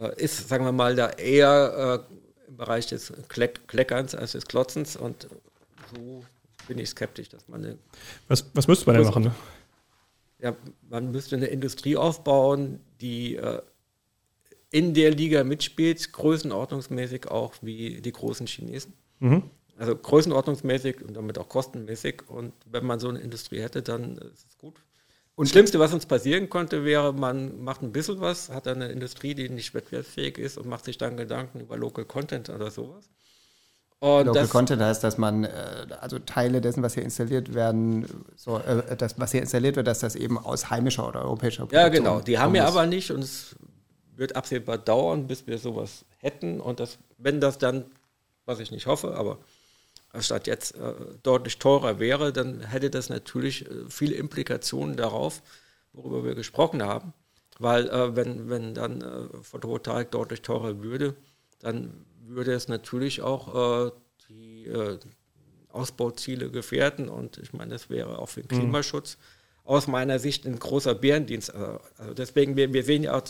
äh ist, sagen wir mal, da eher äh, im Bereich des Kleck Kleckerns als des Klotzens und so bin ich skeptisch, dass man eine. Was, was müsste man denn machen? Ne? Ja, man müsste eine Industrie aufbauen, die äh, in der Liga mitspielt, größenordnungsmäßig auch wie die großen Chinesen. Mhm. Also größenordnungsmäßig und damit auch kostenmäßig. Und wenn man so eine Industrie hätte, dann ist es gut. Und das Schlimmste, was uns passieren konnte, wäre, man macht ein bisschen was, hat eine Industrie, die nicht wettbewerbsfähig ist und macht sich dann Gedanken über Local Content oder sowas. Und Local das, Content heißt, dass man, äh, also Teile dessen, was hier installiert werden, so, äh, das, was hier installiert wird, dass das eben aus heimischer oder europäischer Produktion Ja, genau. Die haben wir aber nicht und es wird absehbar dauern, bis wir sowas hätten. Und das, wenn das dann, was ich nicht hoffe, aber statt jetzt äh, deutlich teurer wäre, dann hätte das natürlich äh, viele Implikationen darauf, worüber wir gesprochen haben. Weil äh, wenn, wenn dann äh, Photovoltaik deutlich teurer würde, dann würde es natürlich auch äh, die äh, Ausbauziele gefährden. Und ich meine, das wäre auch für den mhm. Klimaschutz aus meiner Sicht ein großer Bärendienst. Also deswegen, wir, wir sehen ja auch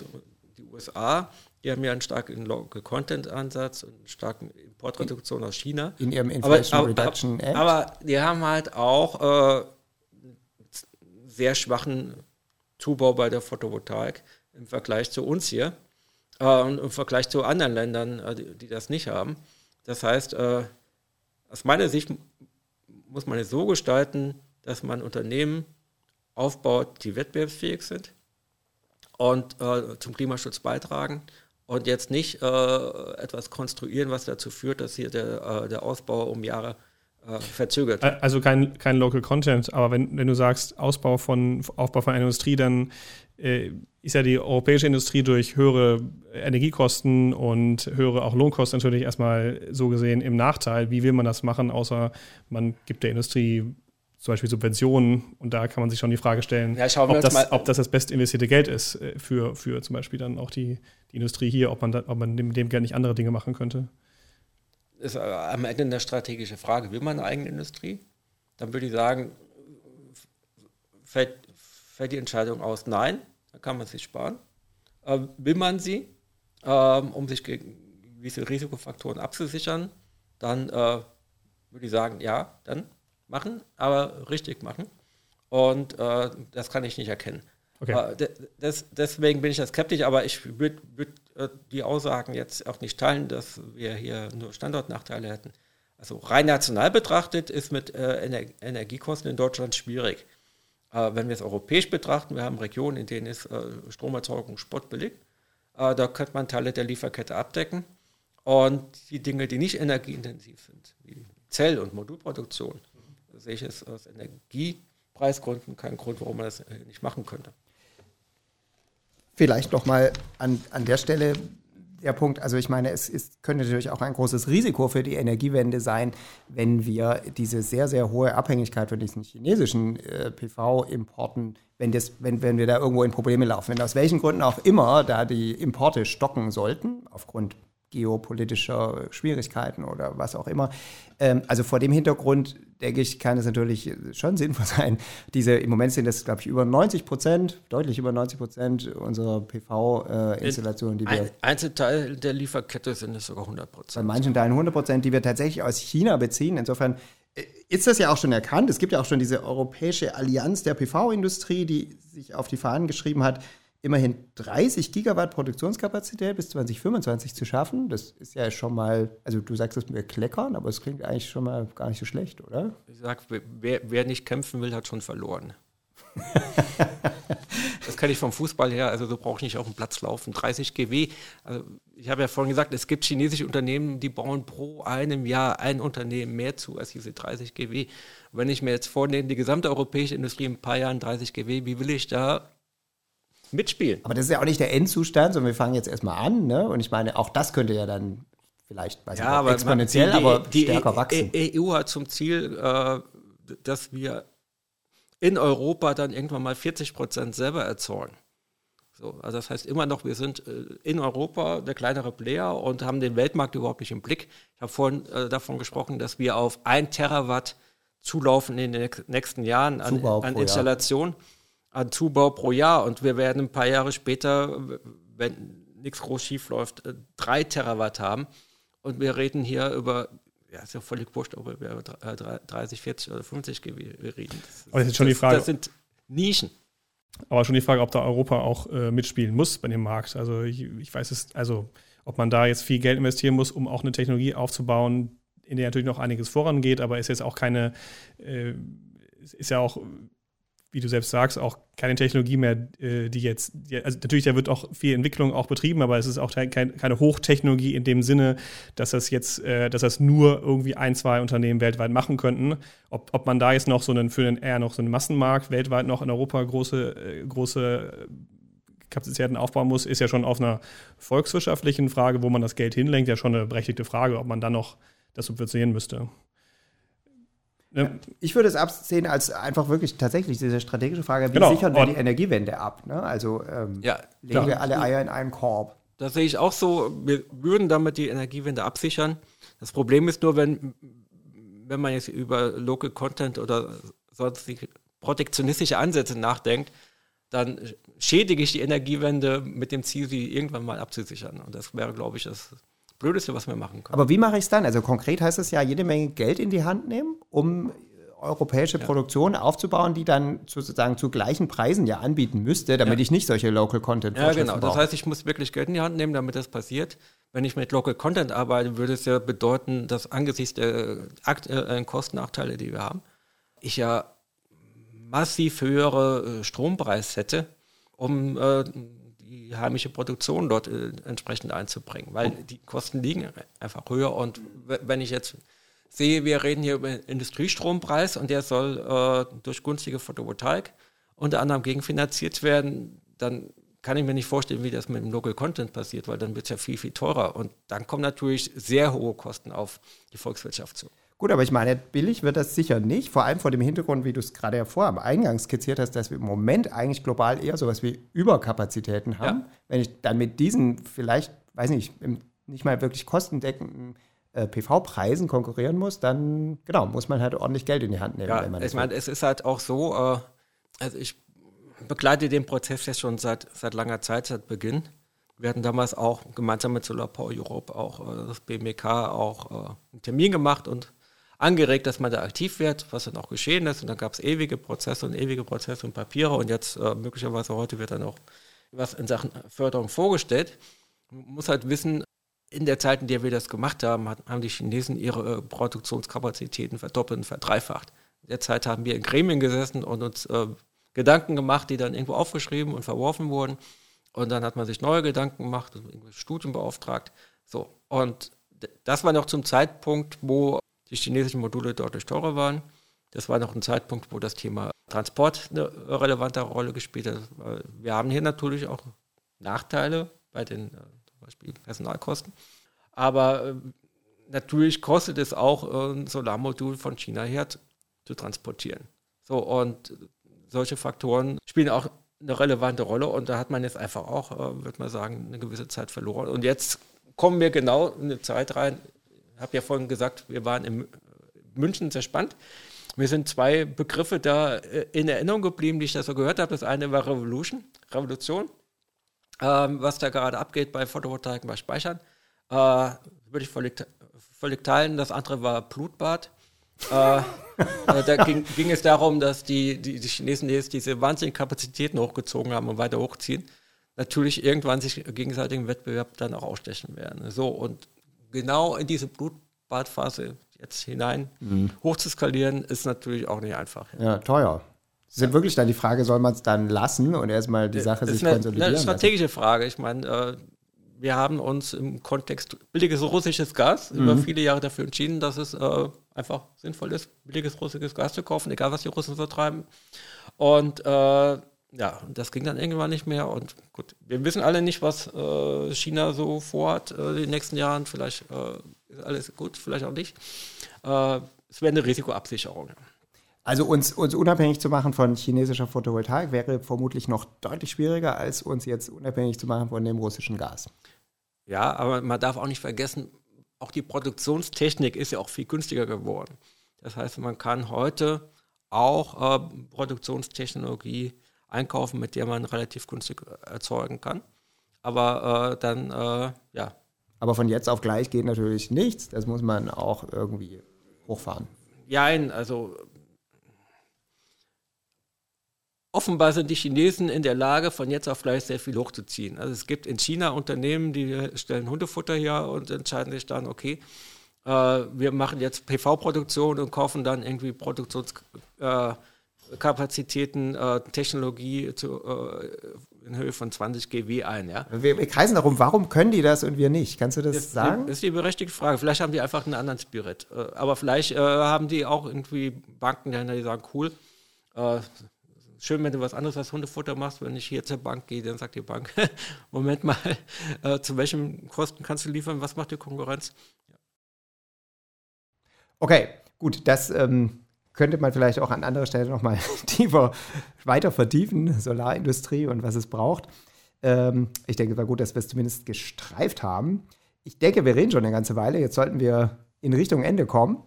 die USA, die haben ja einen starken Local Content Ansatz und eine starke Importreduktion aus China. In ihrem Inflation aber, Reduction Act. Aber die haben halt auch äh, sehr schwachen Zubau bei der Photovoltaik im Vergleich zu uns hier äh, und im Vergleich zu anderen Ländern, äh, die, die, das nicht haben. Das heißt, äh, aus meiner Sicht muss man es so gestalten, dass man Unternehmen aufbaut, die wettbewerbsfähig sind und äh, zum Klimaschutz beitragen und jetzt nicht äh, etwas konstruieren, was dazu führt, dass hier der, äh, der Ausbau um Jahre äh, verzögert. Also kein, kein Local Content, aber wenn, wenn du sagst Ausbau von, Aufbau von einer Industrie, dann äh, ist ja die europäische Industrie durch höhere Energiekosten und höhere auch Lohnkosten natürlich erstmal so gesehen im Nachteil. Wie will man das machen, außer man gibt der Industrie zum Beispiel Subventionen. Und da kann man sich schon die Frage stellen, ja, ob, das, ob, das, das best investierte Geld ist äh, für, für zum Beispiel dann auch die, die Industrie hier, ob man, da, ob man dem, dem Geld nicht andere Dinge machen könnte. Ist am Ende eine strategische Frage. Will man eine eigene Industrie? Dann würde ich sagen, fällt, fällt die Entscheidung aus, nein, dann kann man sich sparen. Äh, will man sie, äh, um sich gegen gewisse Risikofaktoren abzusichern, dann äh, würde ich sagen, ja, dann machen, aber richtig machen. Und äh, das kann ich nicht erkennen. Okay. Äh, das, deswegen bin ich da skeptisch, aber ich würde würd, äh, die Aussagen jetzt auch nicht teilen, dass wir hier nur Standortnachteile hätten. Also rein national betrachtet ist mit äh, Ener Energiekosten in Deutschland schwierig. Äh, wenn wir es europäisch betrachten, wir haben Regionen, in denen ist äh, Stromerzeugung spottbillig. Da könnte man Teile der Lieferkette abdecken. Und die Dinge, die nicht energieintensiv sind, wie Zell- und Modulproduktion, sehe ich es aus Energiepreisgründen keinen Grund, warum man das äh, nicht machen könnte. Vielleicht nochmal an, an der Stelle der Punkt, also ich meine, es ist, könnte natürlich auch ein großes Risiko für die Energiewende sein, wenn wir diese sehr, sehr hohe Abhängigkeit von diesen chinesischen äh, PV-Importen, wenn, wenn, wenn wir da irgendwo in Probleme laufen. Wenn aus welchen Gründen auch immer da die Importe stocken sollten, aufgrund geopolitischer Schwierigkeiten oder was auch immer. Ähm, also vor dem Hintergrund, denke ich, kann es natürlich schon sinnvoll sein. Diese, im Moment sind das, glaube ich, über 90 Prozent, deutlich über 90 Prozent unserer PV-Installationen, die wir. Ein, Einzelteil der Lieferkette sind es sogar 100 Prozent. Bei manchen Teilen 100 Prozent, die wir tatsächlich aus China beziehen. Insofern äh, ist das ja auch schon erkannt. Es gibt ja auch schon diese europäische Allianz der PV-Industrie, die sich auf die Fahnen geschrieben hat, immerhin 30 Gigawatt Produktionskapazität bis 2025 zu schaffen. Das ist ja schon mal, also du sagst es mir kleckern, aber es klingt eigentlich schon mal gar nicht so schlecht, oder? Ich sag, wer, wer nicht kämpfen will, hat schon verloren. das kenne ich vom Fußball her, also du brauchst nicht auf dem Platz laufen. 30 GW, also ich habe ja vorhin gesagt, es gibt chinesische Unternehmen, die bauen pro einem Jahr ein Unternehmen mehr zu als diese 30 GW. wenn ich mir jetzt vornehme, die gesamte europäische Industrie in ein paar Jahren 30 GW, wie will ich da mitspielen. Aber das ist ja auch nicht der Endzustand, sondern wir fangen jetzt erstmal an. Ne? Und ich meine, auch das könnte ja dann vielleicht weiß ja, nicht, aber exponentiell, die, die, aber die stärker e wachsen. Die EU hat zum Ziel, äh, dass wir in Europa dann irgendwann mal 40 Prozent selber erzeugen. So, also das heißt immer noch, wir sind äh, in Europa der kleinere Player und haben den Weltmarkt überhaupt nicht im Blick. Ich habe vorhin äh, davon gesprochen, dass wir auf ein Terawatt zulaufen in den nächsten Jahren an, an Installation. Jahr an Zubau pro Jahr und wir werden ein paar Jahre später, wenn nichts groß schief läuft, äh, drei Terawatt haben. Und wir reden hier über, ja, ist ja völlig wurscht, ob wir über 30, 40 oder 50 reden. Das, Aber das ist schon das, die Frage. Das sind Nischen. Aber schon die Frage, ob da Europa auch äh, mitspielen muss bei dem Markt. Also ich, ich weiß es, also ob man da jetzt viel Geld investieren muss, um auch eine Technologie aufzubauen, in der natürlich noch einiges vorangeht, aber ist jetzt auch keine, äh, ist ja auch wie du selbst sagst, auch keine Technologie mehr, äh, die jetzt, also natürlich, da wird auch viel Entwicklung auch betrieben, aber es ist auch keine Hochtechnologie in dem Sinne, dass das jetzt, äh, dass das nur irgendwie ein, zwei Unternehmen weltweit machen könnten. Ob, ob man da jetzt noch so einen, für einen eher noch so einen Massenmarkt weltweit noch in Europa große, äh, große Kapazitäten aufbauen muss, ist ja schon auf einer volkswirtschaftlichen Frage, wo man das Geld hinlenkt, ja schon eine berechtigte Frage, ob man dann noch das subventionieren müsste. Ja. Ich würde es absehen als einfach wirklich tatsächlich diese strategische Frage, wie genau. sichern wir die Energiewende ab? Ne? Also ähm, ja, legen klar. wir alle Eier in einen Korb. Das sehe ich auch so. Wir würden damit die Energiewende absichern. Das Problem ist nur, wenn, wenn man jetzt über Local Content oder sonstige protektionistische Ansätze nachdenkt, dann schädige ich die Energiewende mit dem Ziel, sie irgendwann mal abzusichern. Und das wäre, glaube ich, das Blödeste, was wir machen können. Aber wie mache ich es dann? Also konkret heißt es ja, jede Menge Geld in die Hand nehmen, um europäische ja. Produktion aufzubauen, die dann sozusagen zu gleichen Preisen ja anbieten müsste, damit ja. ich nicht solche Local Content Ja, genau. Das heißt, ich muss wirklich Geld in die Hand nehmen, damit das passiert. Wenn ich mit Local Content arbeite, würde es ja bedeuten, dass angesichts der aktuellen Kostennachteile, die wir haben, ich ja massiv höhere äh, Strompreis hätte, um äh, die heimische Produktion dort äh, entsprechend einzubringen, weil die Kosten liegen einfach höher. Und wenn ich jetzt sehe, wir reden hier über Industriestrompreis und der soll äh, durch günstige Photovoltaik unter anderem gegenfinanziert werden, dann kann ich mir nicht vorstellen, wie das mit dem Local Content passiert, weil dann wird es ja viel, viel teurer. Und dann kommen natürlich sehr hohe Kosten auf die Volkswirtschaft zu. Gut, aber ich meine, billig wird das sicher nicht, vor allem vor dem Hintergrund, wie du es gerade ja vorher am Eingang skizziert hast, dass wir im Moment eigentlich global eher sowas wie Überkapazitäten haben. Ja. Wenn ich dann mit diesen vielleicht, weiß nicht, nicht mal wirklich kostendeckenden äh, PV-Preisen konkurrieren muss, dann genau, muss man halt ordentlich Geld in die Hand nehmen. Ja, ich meine, es ist halt auch so, äh, also ich begleite den Prozess jetzt schon seit, seit langer Zeit, seit Beginn. Wir hatten damals auch gemeinsam mit Solar Power Europe auch äh, das BMK auch äh, einen Termin gemacht und angeregt, dass man da aktiv wird, was dann auch geschehen ist. Und dann gab es ewige Prozesse und ewige Prozesse und Papiere. Und jetzt äh, möglicherweise heute wird dann auch was in Sachen Förderung vorgestellt. Man muss halt wissen, in der Zeit, in der wir das gemacht haben, haben die Chinesen ihre äh, Produktionskapazitäten verdoppelt und verdreifacht. In der Zeit haben wir in Gremien gesessen und uns äh, Gedanken gemacht, die dann irgendwo aufgeschrieben und verworfen wurden. Und dann hat man sich neue Gedanken gemacht und Studien beauftragt. So. Und das war noch zum Zeitpunkt, wo die chinesischen Module deutlich teurer waren. Das war noch ein Zeitpunkt, wo das Thema Transport eine relevante Rolle gespielt hat. Wir haben hier natürlich auch Nachteile bei den äh, zum Beispiel Personalkosten. Aber äh, natürlich kostet es auch, äh, ein Solarmodul von China her zu transportieren. So, und solche Faktoren spielen auch eine relevante Rolle und da hat man jetzt einfach auch, würde man sagen, eine gewisse Zeit verloren. Und jetzt kommen wir genau in eine Zeit rein. Ich habe ja vorhin gesagt, wir waren in München sehr spannend. Mir sind zwei Begriffe da in Erinnerung geblieben, die ich da so gehört habe. Das eine war Revolution, Revolution ähm, was da gerade abgeht bei Photovoltaik bei Speichern. Äh, würde ich völlig, völlig teilen. Das andere war Blutbad. äh, äh da ging, ging, es darum, dass die, die, die Chinesen jetzt diese wahnsinnigen Kapazitäten hochgezogen haben und weiter hochziehen. Natürlich irgendwann sich gegenseitigen Wettbewerb dann auch ausstechen werden. So, und genau in diese Blutbadphase jetzt hinein mhm. hochzuskalieren, ist natürlich auch nicht einfach. Ja, ja teuer. Es ist ja wirklich dann die Frage, soll man es dann lassen und erstmal die Sache sich eine, konsolidieren? Das ist eine strategische lassen? Frage. Ich meine, äh, wir haben uns im Kontext billiges russisches Gas mhm. über viele Jahre dafür entschieden, dass es äh, einfach sinnvoll ist, billiges russisches Gas zu kaufen, egal was die Russen so treiben. Und äh, ja, das ging dann irgendwann nicht mehr. Und gut, wir wissen alle nicht, was äh, China so vorhat äh, in den nächsten Jahren. Vielleicht äh, ist alles gut, vielleicht auch nicht. Äh, es wäre eine Risikoabsicherung. Also uns, uns unabhängig zu machen von chinesischer Photovoltaik wäre vermutlich noch deutlich schwieriger, als uns jetzt unabhängig zu machen von dem russischen Gas. Ja, aber man darf auch nicht vergessen, auch die Produktionstechnik ist ja auch viel günstiger geworden. Das heißt, man kann heute auch äh, Produktionstechnologie einkaufen, mit der man relativ günstig erzeugen kann. Aber äh, dann, äh, ja. Aber von jetzt auf gleich geht natürlich nichts. Das muss man auch irgendwie hochfahren. Ja, also offenbar sind die Chinesen in der Lage, von jetzt auf gleich sehr viel hochzuziehen. Also es gibt in China Unternehmen, die stellen Hundefutter her und entscheiden sich dann, okay, äh, wir machen jetzt PV-Produktion und kaufen dann irgendwie Produktionskapazitäten, äh, äh, Technologie zu, äh, in Höhe von 20 GW ein. Ja? Wir, wir, kreisen darum, warum können die das und wir nicht? Kannst du das, das sagen? Das ist die berechtigte Frage. Vielleicht haben die einfach einen anderen Spirit. Äh, aber vielleicht äh, haben die auch irgendwie Banken, die sagen, cool, schön, wenn du was anderes als Hundefutter machst. Wenn ich hier zur Bank gehe, dann sagt die Bank, Moment mal, äh, zu welchen Kosten kannst du liefern? Was macht die Konkurrenz? Ja. Okay, gut, das ähm, könnte man vielleicht auch an anderer Stelle nochmal tiefer weiter vertiefen, Solarindustrie und was es braucht. Ähm, ich denke, es war gut, dass wir es zumindest gestreift haben. Ich denke, wir reden schon eine ganze Weile. Jetzt sollten wir in Richtung Ende kommen.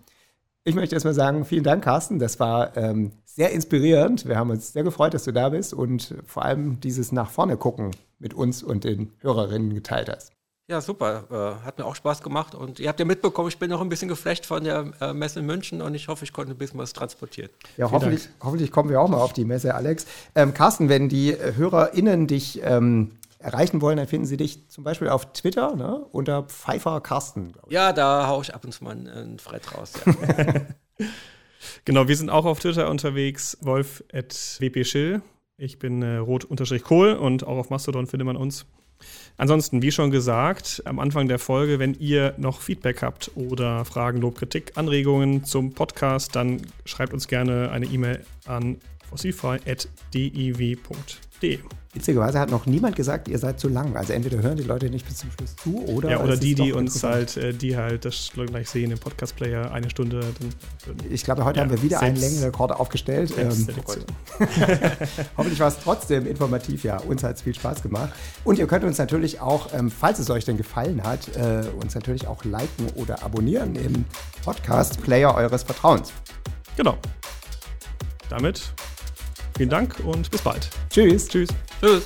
Ich möchte erstmal sagen, vielen Dank, Carsten. Das war ähm, sehr inspirierend. Wir haben uns sehr gefreut, dass du da bist und vor allem dieses nach vorne gucken mit uns und den Hörerinnen geteilt hast. Ja, super. Äh, hat mir auch Spaß gemacht. Und ihr habt ja mitbekommen, ich bin noch ein bisschen geflecht von der äh, Messe in München und ich hoffe, ich konnte ein bisschen was transportieren. Ja, hoffentlich, hoffentlich kommen wir auch mal auf die Messe, Alex. Ähm, Carsten, wenn die HörerInnen dich ähm, erreichen wollen, dann finden Sie dich zum Beispiel auf Twitter ne, unter Pfeiffer Carsten. Ja, da haue ich ab und zu mal einen Fred raus. Ja. genau, wir sind auch auf Twitter unterwegs, wolf.wpschill. Ich bin äh, rot-kohl und auch auf Mastodon findet man uns. Ansonsten, wie schon gesagt, am Anfang der Folge, wenn ihr noch Feedback habt oder Fragen, Lob, Kritik, Anregungen zum Podcast, dann schreibt uns gerne eine E-Mail an fossilfrei.diw.de. Witzigerweise hat noch niemand gesagt, ihr seid zu lang. Also entweder hören die Leute nicht bis zum Schluss zu oder. Ja, oder die, die uns halt, äh, die halt das gleich sehen im Podcast-Player eine Stunde. Dann, ich glaube, heute ja, haben wir wieder einen Längenrekord aufgestellt. Ähm, Hoffentlich war es trotzdem informativ, ja. Uns hat es viel Spaß gemacht. Und ihr könnt uns natürlich auch, ähm, falls es euch denn gefallen hat, äh, uns natürlich auch liken oder abonnieren im Podcast-Player eures Vertrauens. Genau. Damit Vielen Dank und bis bald. Tschüss. Tschüss. Tschüss.